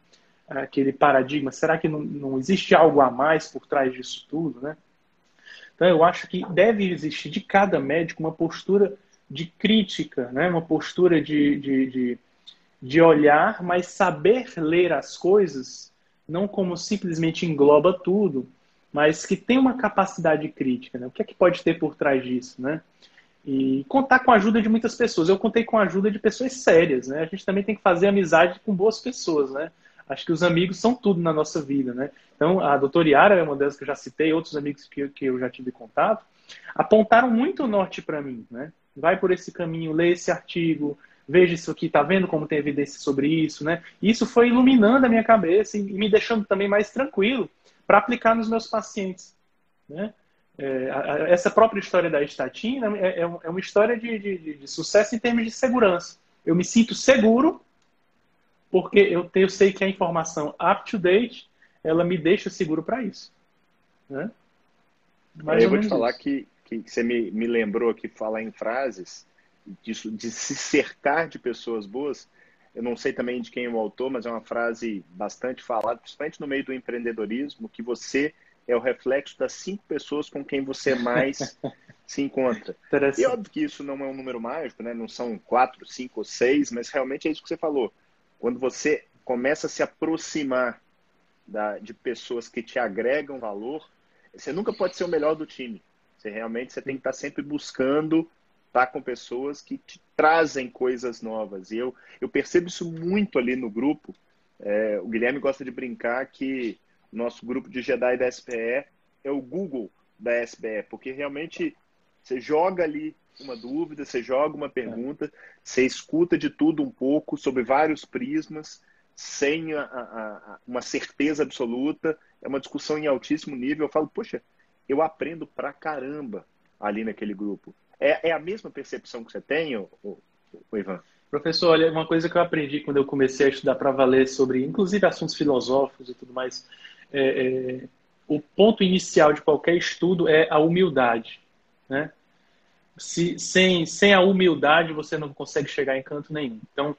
Aquele paradigma, será que não, não existe algo a mais por trás disso tudo? Né? Então, eu acho que deve existir de cada médico uma postura de crítica, né? uma postura de, de, de, de olhar, mas saber ler as coisas, não como simplesmente engloba tudo, mas que tem uma capacidade crítica. Né? O que é que pode ter por trás disso? Né? E contar com a ajuda de muitas pessoas. Eu contei com a ajuda de pessoas sérias. Né? A gente também tem que fazer amizade com boas pessoas. Né? Acho que os amigos são tudo na nossa vida. Né? Então, a doutora Yara é uma delas que eu já citei, outros amigos que, que eu já tive contato, apontaram muito o norte para mim. Né? vai por esse caminho, lê esse artigo, veja isso aqui, tá vendo como tem evidência sobre isso, né? Isso foi iluminando a minha cabeça e me deixando também mais tranquilo para aplicar nos meus pacientes, né? É, essa própria história da estatina é, é, é uma história de, de, de, sucesso em termos de segurança. Eu me sinto seguro porque eu, eu sei que a informação up to date ela me deixa seguro para isso. Né? Mais eu vou te falar isso. que que você me, me lembrou aqui, falar em frases, disso, de se cercar de pessoas boas. Eu não sei também de quem é o autor, mas é uma frase bastante falada, principalmente no meio do empreendedorismo, que você é o reflexo das cinco pessoas com quem você mais [laughs] se encontra. E óbvio que isso não é um número mágico, né? não são quatro, cinco ou seis, mas realmente é isso que você falou. Quando você começa a se aproximar da, de pessoas que te agregam valor, você nunca pode ser o melhor do time. Você realmente você tem que estar sempre buscando estar com pessoas que te trazem coisas novas. E eu, eu percebo isso muito ali no grupo. É, o Guilherme gosta de brincar que nosso grupo de Jedi da SPE é o Google da SBE, porque realmente você joga ali uma dúvida, você joga uma pergunta, você escuta de tudo um pouco, sobre vários prismas, sem a, a, a, uma certeza absoluta. É uma discussão em altíssimo nível. Eu falo, poxa, eu aprendo pra caramba ali naquele grupo. É, é a mesma percepção que você tem, o, o, o Ivan? Professor, olha, uma coisa que eu aprendi quando eu comecei a estudar para valer sobre, inclusive, assuntos filosóficos e tudo mais, é, é, o ponto inicial de qualquer estudo é a humildade, né? Se, sem, sem a humildade, você não consegue chegar em canto nenhum. Então,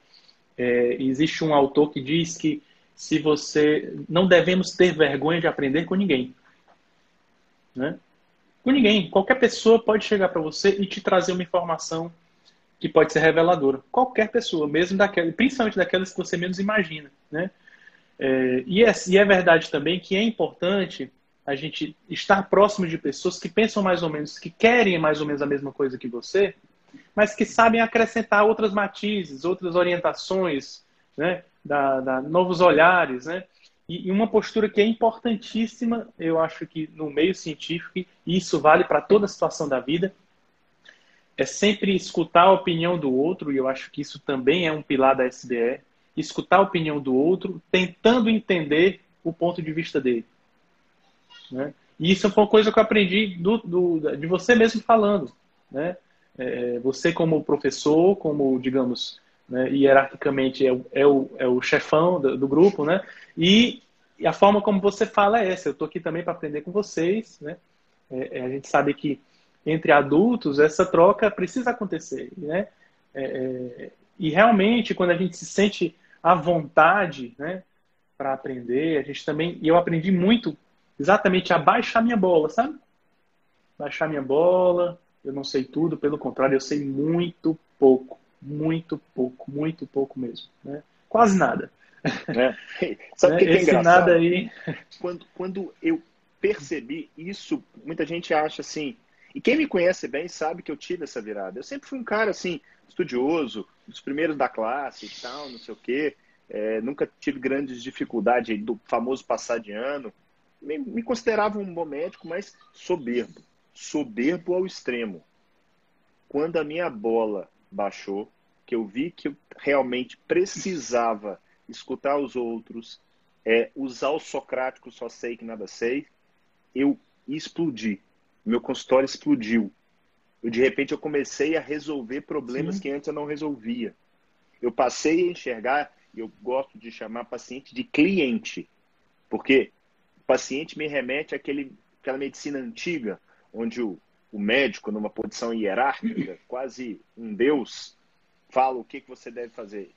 é, existe um autor que diz que se você não devemos ter vergonha de aprender com ninguém. Né? Com ninguém. Qualquer pessoa pode chegar para você e te trazer uma informação que pode ser reveladora. Qualquer pessoa, mesmo daquela, principalmente daquelas que você menos imagina. Né? É, e, é, e é verdade também que é importante a gente estar próximo de pessoas que pensam mais ou menos, que querem mais ou menos a mesma coisa que você, mas que sabem acrescentar outras matizes, outras orientações, né? da, da novos olhares, né? E, uma postura que é importantíssima, eu acho que no meio científico, e isso vale para toda a situação da vida, é sempre escutar a opinião do outro, e eu acho que isso também é um pilar da SBE, escutar a opinião do outro, tentando entender o ponto de vista dele. Né? E isso foi uma coisa que eu aprendi do, do, de você mesmo falando. Né? É, você como professor, como, digamos, né, hierarquicamente é o, é o, é o chefão do, do grupo, né? E, e, a forma como você fala é essa. Eu estou aqui também para aprender com vocês, né? É, é, a gente sabe que entre adultos essa troca precisa acontecer, né? É, é, e realmente, quando a gente se sente à vontade né, para aprender, a gente também. E eu aprendi muito exatamente a baixar minha bola, sabe? Baixar minha bola, eu não sei tudo, pelo contrário, eu sei muito pouco. Muito pouco, muito pouco mesmo. Né? Quase nada. Né? [laughs] Sabe o que, é Esse engraçado? nada aí. Quando, quando eu percebi isso, muita gente acha assim. E quem me conhece bem sabe que eu tive essa virada. Eu sempre fui um cara assim, estudioso, dos primeiros da classe e tal, não sei o quê. É, nunca tive grandes dificuldades do famoso passar de ano. Me, me considerava um bom médico, mas soberbo. Soberbo ao extremo. Quando a minha bola baixou, que eu vi que eu realmente precisava escutar os outros, é, usar o socrático, só sei que nada sei, eu explodi. Meu consultório explodiu. Eu, de repente eu comecei a resolver problemas Sim. que antes eu não resolvia. Eu passei a enxergar, e eu gosto de chamar paciente de cliente, porque paciente me remete àquele, àquela medicina antiga, onde o, o médico, numa posição hierárquica, [clears throat] quase um deus, fala o que, que você deve fazer.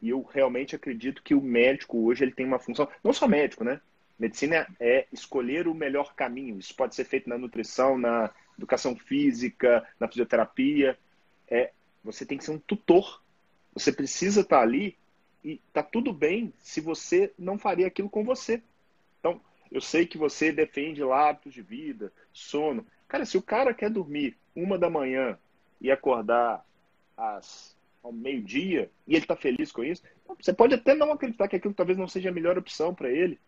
E eu realmente acredito que o médico hoje ele tem uma função, não só médico, né? Medicina é escolher o melhor caminho. Isso pode ser feito na nutrição, na educação física, na fisioterapia. É, você tem que ser um tutor. Você precisa estar ali e tá tudo bem se você não faria aquilo com você. Eu sei que você defende hábitos de vida, sono. Cara, se o cara quer dormir uma da manhã e acordar às, ao meio-dia e ele está feliz com isso, você pode até não acreditar que aquilo talvez não seja a melhor opção para ele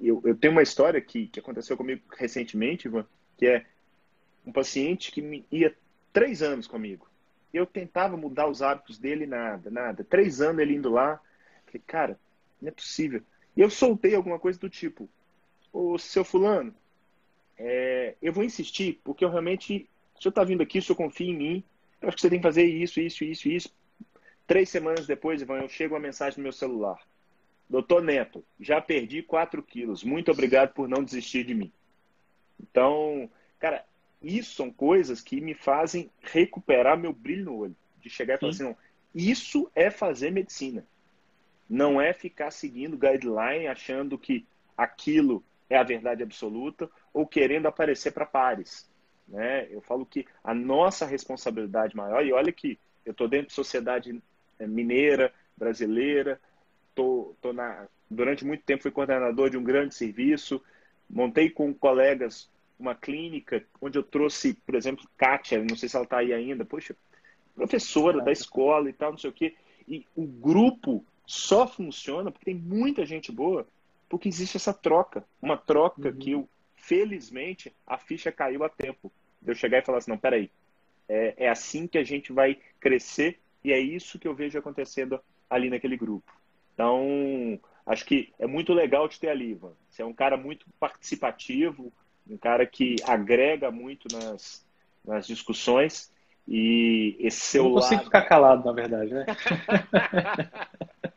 eu, eu tenho uma história que, que aconteceu comigo recentemente, Ivan, que é um paciente que me, ia três anos comigo. Eu tentava mudar os hábitos dele, nada, nada. Três anos ele indo lá. Falei, cara, não é possível. E eu soltei alguma coisa do tipo, ô seu fulano, é, eu vou insistir, porque eu realmente, o senhor está vindo aqui, o senhor confia em mim, eu acho que você tem que fazer isso, isso, isso, isso. Três semanas depois, Ivan, eu chego uma mensagem no meu celular. Doutor Neto, já perdi 4 quilos. Muito obrigado por não desistir de mim. Então, cara, isso são coisas que me fazem recuperar meu brilho no olho. De chegar e falar assim, não, isso é fazer medicina. Não é ficar seguindo guideline, achando que aquilo é a verdade absoluta ou querendo aparecer para pares. Né? Eu falo que a nossa responsabilidade maior, e olha que eu estou dentro de sociedade é, mineira, brasileira, tô, tô na, durante muito tempo fui coordenador de um grande serviço, montei com colegas uma clínica onde eu trouxe, por exemplo, Kátia, não sei se ela está aí ainda, poxa, professora da escola e tal, não sei o quê. E o grupo só funciona porque tem muita gente boa, porque existe essa troca. Uma troca uhum. que, eu, felizmente, a ficha caiu a tempo. De eu chegar e falar assim, não, peraí, é, é assim que a gente vai crescer e é isso que eu vejo acontecendo ali naquele grupo. Então, acho que é muito legal te ter ali, Ivan. Você é um cara muito participativo, um cara que agrega muito nas, nas discussões. E esse seu Eu não consigo lado... ficar calado, na verdade, né? [laughs]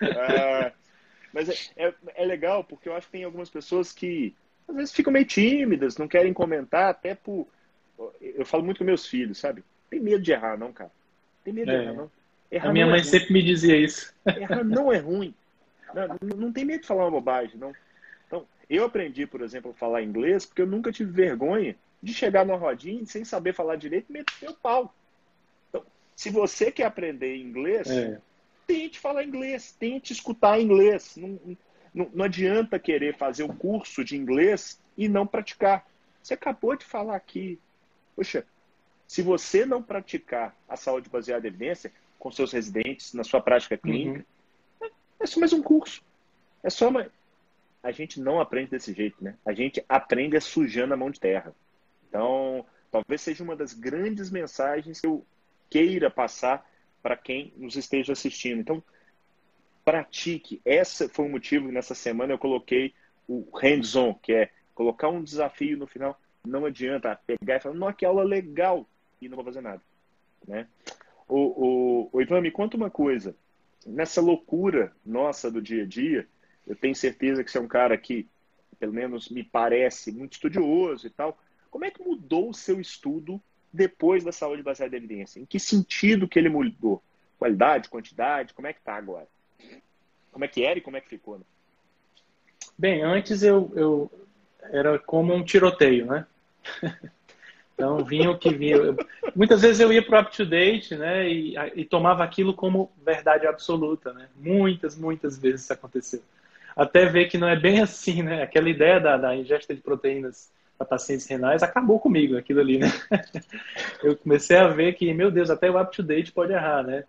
é, mas é, é, é, legal, porque eu acho que tem algumas pessoas que às vezes ficam meio tímidas, não querem comentar, até por. Eu falo muito com meus filhos, sabe? Tem medo de errar, não, cara. Tem medo de é. errar, não. Errar a minha mãe é sempre me dizia isso. Errar não é ruim. Não, não tem medo de falar uma bobagem, não. Então, eu aprendi, por exemplo, a falar inglês porque eu nunca tive vergonha de chegar numa rodinha sem saber falar direito e meter o pau. Então, se você quer aprender inglês, é. Tente falar inglês, tente escutar inglês. Não, não, não adianta querer fazer um curso de inglês e não praticar. Você acabou de falar aqui. Poxa, se você não praticar a saúde baseada em evidência, com seus residentes na sua prática clínica. Uhum. É só mais um curso. É só uma... A gente não aprende desse jeito, né? A gente aprende a sujando a mão de terra. Então, talvez seja uma das grandes mensagens que eu queira passar para quem nos esteja assistindo. Então, pratique. Esse foi o motivo que nessa semana eu coloquei o hands-on, que é colocar um desafio no final. Não adianta pegar e falar, não, que aula legal, e não vou fazer nada. Né? O, o, o Ivan, me conta uma coisa. Nessa loucura nossa do dia a dia, eu tenho certeza que você é um cara que, pelo menos me parece, muito estudioso e tal. Como é que mudou o seu estudo depois da saúde baseada em evidência? Em que sentido que ele mudou? Qualidade, quantidade, como é que está agora? Como é que era e como é que ficou? Né? Bem, antes eu, eu era como um tiroteio, né? [laughs] Então vinha o que vinha. Muitas vezes eu ia para o up to date, né, e, e, tomava aquilo como verdade absoluta, né? Muitas, muitas vezes isso aconteceu. Até ver que não é bem assim, né? Aquela ideia da, da ingesta de proteínas para pacientes renais acabou comigo, aquilo ali, né? [laughs] Eu comecei a ver que, meu Deus, até o up to date pode errar, né?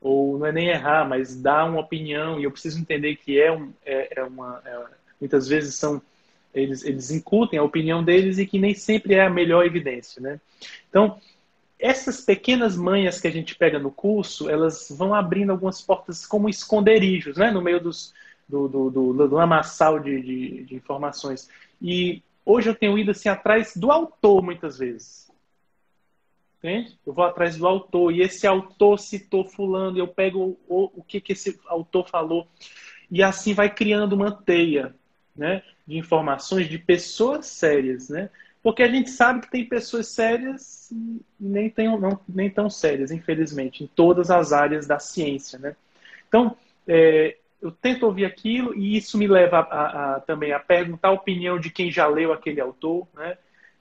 Ou não é nem errar, mas dar uma opinião e eu preciso entender que é, um, é, é uma, é, muitas vezes são eles, eles incutem a opinião deles e que nem sempre é a melhor evidência, né? Então, essas pequenas manhas que a gente pega no curso, elas vão abrindo algumas portas como esconderijos, né? No meio dos, do, do, do, do lamaçal de, de, de informações. E hoje eu tenho ido assim atrás do autor muitas vezes. Entende? Eu vou atrás do autor e esse autor citou fulano, eu pego o, o que, que esse autor falou e assim vai criando uma teia né, de informações de pessoas sérias, né? Porque a gente sabe que tem pessoas sérias e nem, tem, não, nem tão sérias, infelizmente, em todas as áreas da ciência, né? Então, é, eu tento ouvir aquilo e isso me leva a, a, também a perguntar a opinião de quem já leu aquele autor, né?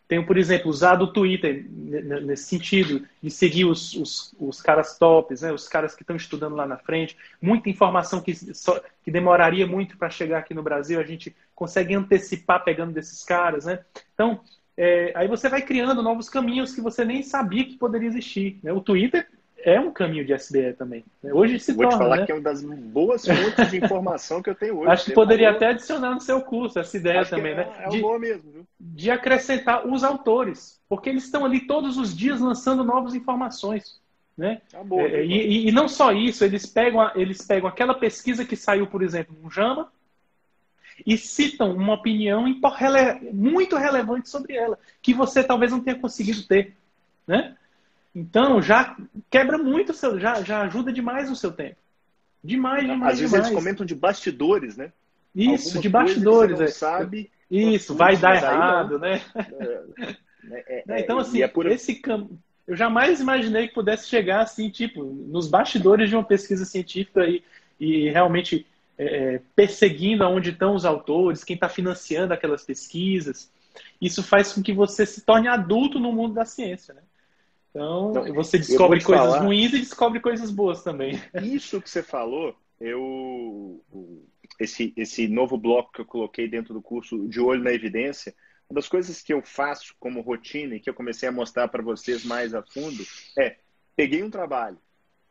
Tenho, por exemplo, usado o Twitter nesse sentido, de seguir os, os, os caras tops, né? os caras que estão estudando lá na frente. Muita informação que, só, que demoraria muito para chegar aqui no Brasil, a gente consegue antecipar pegando desses caras. Né? Então, é, aí você vai criando novos caminhos que você nem sabia que poderia existir. Né? O Twitter é um caminho de SBE também. Né? Hoje se Vou torna, te falar né? que é uma das boas fontes de informação que eu tenho hoje. Acho que poderia até adicionar no seu curso essa ideia Acho também, é, né? É de, boa mesmo, viu? de acrescentar os autores, porque eles estão ali todos os dias lançando novas informações. Né? Tá boa, é, e, e, não só isso, eles pegam, eles pegam aquela pesquisa que saiu, por exemplo, no JAMA, e citam uma opinião muito relevante sobre ela, que você talvez não tenha conseguido ter. Né? Então, já quebra muito, seu, já, já ajuda demais o seu tempo. Demais, demais, Às vezes demais. eles comentam de bastidores, né? Isso, Alguma de bastidores. É. você não sabe. Isso, vai dar errado, né? É, é, então, assim, é por... esse campo. Eu jamais imaginei que pudesse chegar assim, tipo, nos bastidores de uma pesquisa científica e, e realmente é, perseguindo aonde estão os autores, quem está financiando aquelas pesquisas. Isso faz com que você se torne adulto no mundo da ciência, né? Então, então você descobre coisas falar, ruins e descobre coisas boas também. Isso que você falou, eu esse, esse novo bloco que eu coloquei dentro do curso de olho na evidência, uma das coisas que eu faço como rotina e que eu comecei a mostrar para vocês mais a fundo é: peguei um trabalho,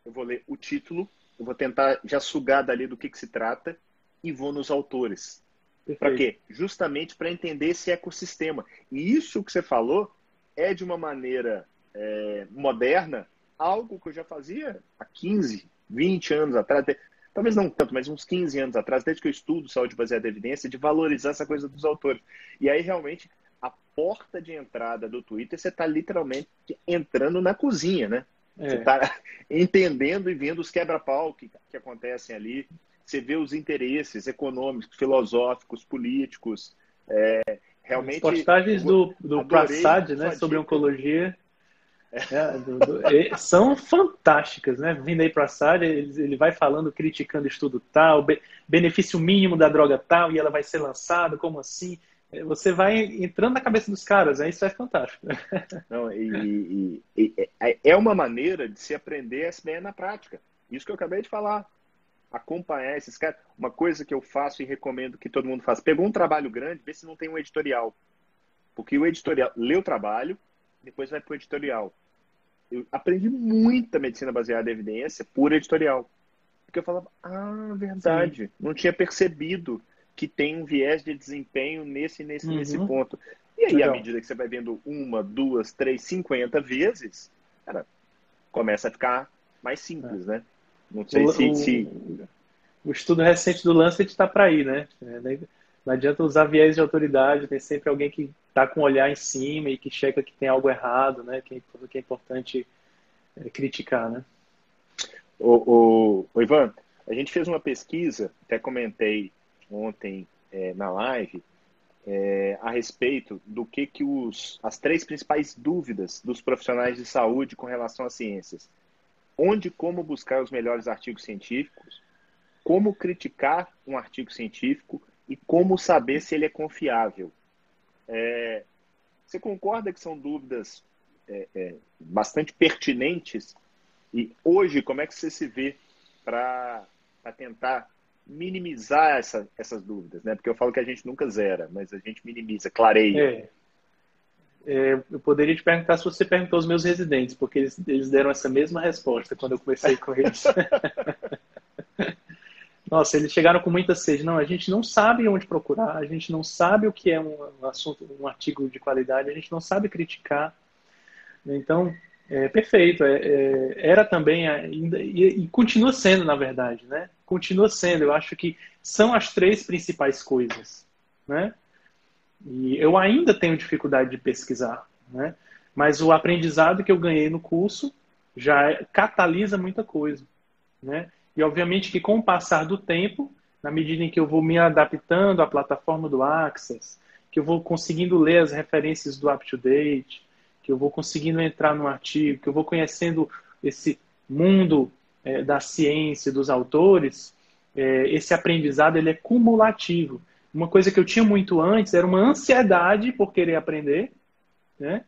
eu vou ler o título, eu vou tentar já sugar dali do que, que se trata e vou nos autores. Para quê? Justamente para entender esse ecossistema. E isso que você falou é de uma maneira é, moderna algo que eu já fazia há 15, 20 anos atrás, talvez não tanto, mas uns 15 anos atrás, desde que eu estudo saúde baseada em evidência, de valorizar essa coisa dos autores. E aí, realmente, a porta de entrada do Twitter, você está literalmente entrando na cozinha, né? É. Você está [laughs] entendendo e vendo os quebra-pau que, que acontecem ali. Você vê os interesses econômicos, filosóficos, políticos. É, realmente. As postagens do, do Prasad, né, sobre oncologia. É, são fantásticas, né? Vindo aí para a Sária, ele, ele, vai falando, criticando estudo tal, be, benefício mínimo da droga tal, e ela vai ser lançada, como assim? É, você vai entrando na cabeça dos caras, né? isso é fantástico. Não, e, e, e, é uma maneira de se aprender SBE na prática. Isso que eu acabei de falar. Acompanhar esses caras. Uma coisa que eu faço e recomendo que todo mundo faça. Pegou um trabalho grande, vê se não tem um editorial. Porque o editorial lê o trabalho, depois vai para o editorial. Eu aprendi muita medicina baseada em evidência por editorial. Porque eu falava, ah, verdade, Sim. não tinha percebido que tem um viés de desempenho nesse, nesse, uhum. nesse ponto. E aí, Legal. à medida que você vai vendo uma, duas, três, cinquenta vezes, cara, começa a ficar mais simples, é. né? Não sei o, se, o, se, O estudo recente do Lancet está para aí, né? Não adianta usar viés de autoridade, tem sempre alguém que está com o olhar em cima e que checa que tem algo errado, né? Que, é que é importante é, criticar, né? O, o, o, Ivan, a gente fez uma pesquisa, até comentei ontem é, na live, é, a respeito do que, que os, as três principais dúvidas dos profissionais de saúde com relação às ciências. Onde como buscar os melhores artigos científicos, como criticar um artigo científico e como saber se ele é confiável. É, você concorda que são dúvidas é, é, bastante pertinentes? E hoje, como é que você se vê para tentar minimizar essa, essas dúvidas? Né? Porque eu falo que a gente nunca zera, mas a gente minimiza, clareia. É. É, eu poderia te perguntar se você perguntou aos meus residentes, porque eles, eles deram essa mesma resposta quando eu conversei com eles. [laughs] Nossa, eles chegaram com muita sede. Não, a gente não sabe onde procurar, a gente não sabe o que é um assunto, um artigo de qualidade, a gente não sabe criticar. Então, é, perfeito. É, é, era também ainda e, e, continua sendo, na verdade, né? Continua sendo. Eu acho que são as três principais coisas, né? E eu ainda tenho dificuldade de pesquisar, né? Mas o aprendizado que eu ganhei no curso já catalisa muita coisa, né? E obviamente que com o passar do tempo, na medida em que eu vou me adaptando à plataforma do Access, que eu vou conseguindo ler as referências do UpToDate, que eu vou conseguindo entrar no artigo, que eu vou conhecendo esse mundo é, da ciência, dos autores, é, esse aprendizado ele é cumulativo. Uma coisa que eu tinha muito antes era uma ansiedade por querer aprender, né?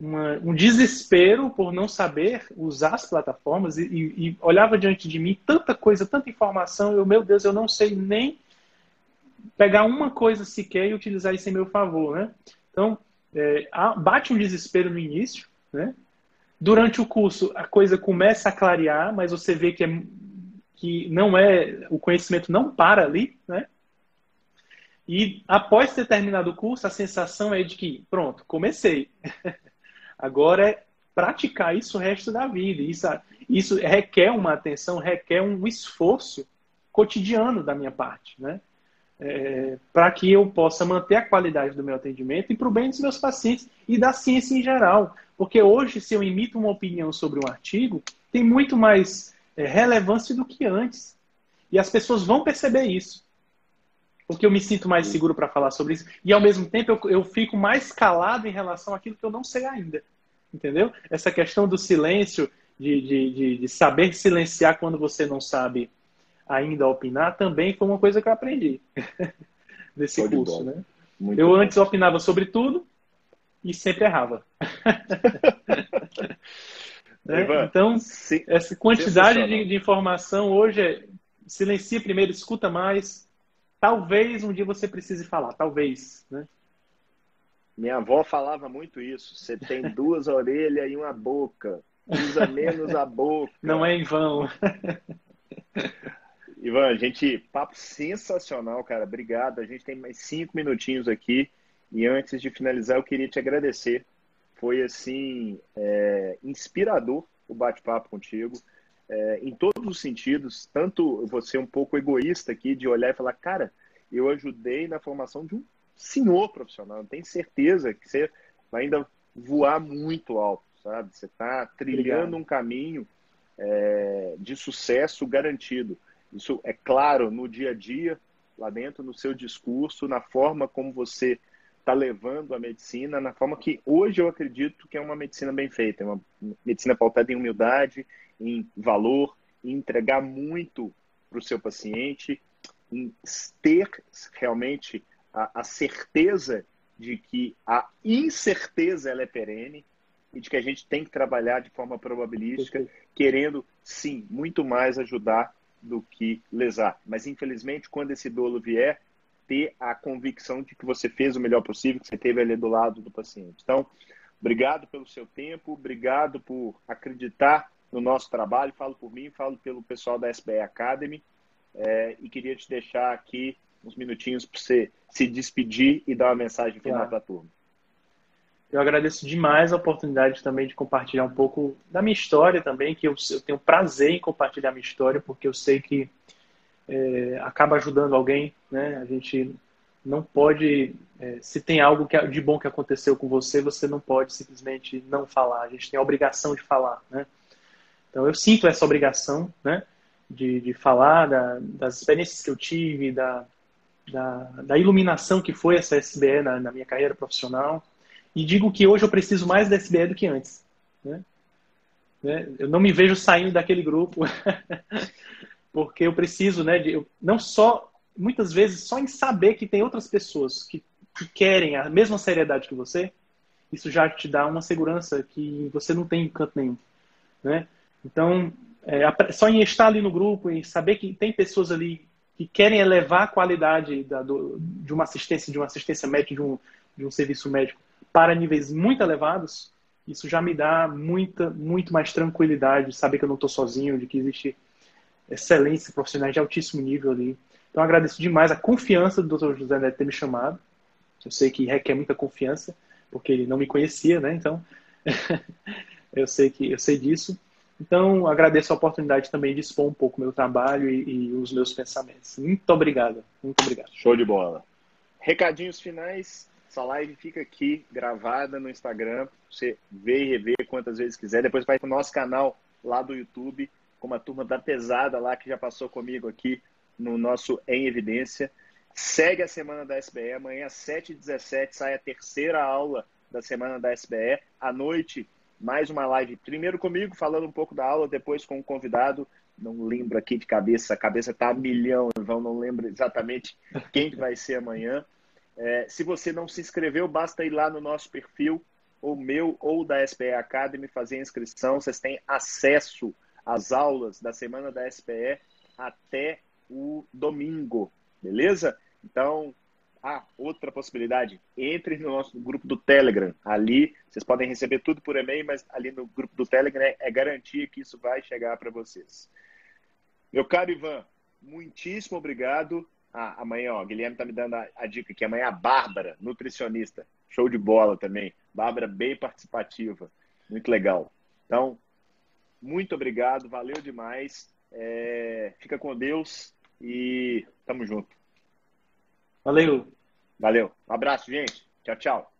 Uma, um desespero por não saber usar as plataformas e, e, e, olhava diante de mim tanta coisa, tanta informação, eu, meu Deus, eu não sei nem pegar uma coisa sequer e utilizar isso em meu favor, né? Então, é, bate um desespero no início, né? Durante o curso, a coisa começa a clarear, mas você vê que, é, que não é, o conhecimento não para ali, né? E após ter terminado o curso, a sensação é de que, pronto, comecei. [laughs] Agora é praticar isso o resto da vida. Isso, isso requer uma atenção, requer um esforço cotidiano da minha parte, né? É, para que eu possa manter a qualidade do meu atendimento e para o bem dos meus pacientes e da ciência em geral. Porque hoje, se eu imito uma opinião sobre um artigo, tem muito mais é, relevância do que antes. E as pessoas vão perceber isso. Porque eu me sinto mais seguro para falar sobre isso. E, ao mesmo tempo, eu, eu fico mais calado em relação àquilo que eu não sei ainda entendeu? Essa questão do silêncio, de, de, de, de, saber silenciar quando você não sabe ainda opinar, também foi uma coisa que eu aprendi [laughs] nesse curso, né? Eu bom. antes opinava sobre tudo e sempre errava. [laughs] né? Ivan, então, sim, essa quantidade de, de, informação hoje é silencia primeiro, escuta mais. Talvez um dia você precise falar, talvez, né? Minha avó falava muito isso. Você tem [laughs] duas orelhas e uma boca. Usa menos a boca. Não é em vão. [laughs] Ivan, a gente, papo sensacional, cara. Obrigado. A gente tem mais cinco minutinhos aqui. E antes de finalizar, eu queria te agradecer. Foi, assim, é, inspirador o bate-papo contigo. É, em todos os sentidos. Tanto você um pouco egoísta aqui, de olhar e falar, cara, eu ajudei na formação de um senhor profissional. Tenho certeza que você vai ainda voar muito alto, sabe? Você está trilhando Obrigado. um caminho é, de sucesso garantido. Isso é claro no dia a dia, lá dentro, no seu discurso, na forma como você está levando a medicina, na forma que hoje eu acredito que é uma medicina bem feita, é uma medicina pautada em humildade, em valor, em entregar muito para o seu paciente, em ter realmente a, a certeza de que a incerteza ela é perene e de que a gente tem que trabalhar de forma probabilística, querendo sim muito mais ajudar do que lesar. Mas infelizmente, quando esse dolo vier, ter a convicção de que você fez o melhor possível, que você teve ali do lado do paciente. Então, obrigado pelo seu tempo, obrigado por acreditar no nosso trabalho. Falo por mim, falo pelo pessoal da SBE Academy é, e queria te deixar aqui uns minutinhos para você se despedir e dar uma mensagem final para a turma. Eu agradeço demais a oportunidade também de compartilhar um pouco da minha história também, que eu, eu tenho prazer em compartilhar a minha história, porque eu sei que é, acaba ajudando alguém, né? A gente não pode, é, se tem algo que, de bom que aconteceu com você, você não pode simplesmente não falar. A gente tem a obrigação de falar, né? Então eu sinto essa obrigação, né? De, de falar da, das experiências que eu tive, da, da, da iluminação que foi essa SBE na, na, minha carreira profissional. E digo que hoje eu preciso mais da SBE do que antes. Né? Né? Eu não me vejo saindo daquele grupo, [laughs] porque eu preciso, né, de, eu, não só, muitas vezes, só em saber que tem outras pessoas que, que querem a mesma seriedade que você, isso já te dá uma segurança que você não tem em canto nenhum. Né? Então, é, só em estar ali no grupo e saber que tem pessoas ali que querem elevar a qualidade da, do, de uma assistência, de uma assistência médica, de um, de um serviço médico para níveis muito elevados, isso já me dá muita, muito mais tranquilidade, saber que eu não estou sozinho, de que existe excelência profissional de altíssimo nível ali. Então agradeço demais a confiança do Dr. José Neto ter me chamado. Eu sei que requer muita confiança, porque ele não me conhecia, né? Então [laughs] eu sei que eu sei disso. Então, agradeço a oportunidade também de expor um pouco meu trabalho e, e, os meus pensamentos. Muito obrigado. Muito obrigado. Show de bola. Recadinhos finais. Essa live fica aqui gravada no Instagram. Você vê e rever quantas vezes quiser. Depois vai para o nosso canal lá do YouTube, com uma turma da pesada lá que já passou comigo aqui no nosso Em Evidência. Segue a semana da SBE. Amanhã, às 7h17, sai a terceira aula da semana da SBE. À noite, mais uma live, primeiro comigo, falando um pouco da aula, depois com o um convidado. Não lembro aqui de cabeça, a cabeça tá a milhão, Ivan, não lembro exatamente quem vai ser amanhã. É, se você não se inscreveu, basta ir lá no nosso perfil, ou meu ou da SPE Academy, fazer a inscrição. Vocês têm acesso às aulas da semana da SPE até o domingo, beleza? Então, ah, outra possibilidade, entre no nosso grupo do Telegram. Ali vocês podem receber tudo por e-mail, mas ali no grupo do Telegram é, é garantia que isso vai chegar para vocês. Meu caro Ivan, muitíssimo obrigado. Ah, amanhã, ó, Guilherme tá me dando a, a dica que amanhã a Bárbara, nutricionista, show de bola também. Bárbara bem participativa, muito legal. Então, muito obrigado, valeu demais. É, fica com Deus e tamo junto. Valeu. Valeu. Um abraço, gente. Tchau, tchau.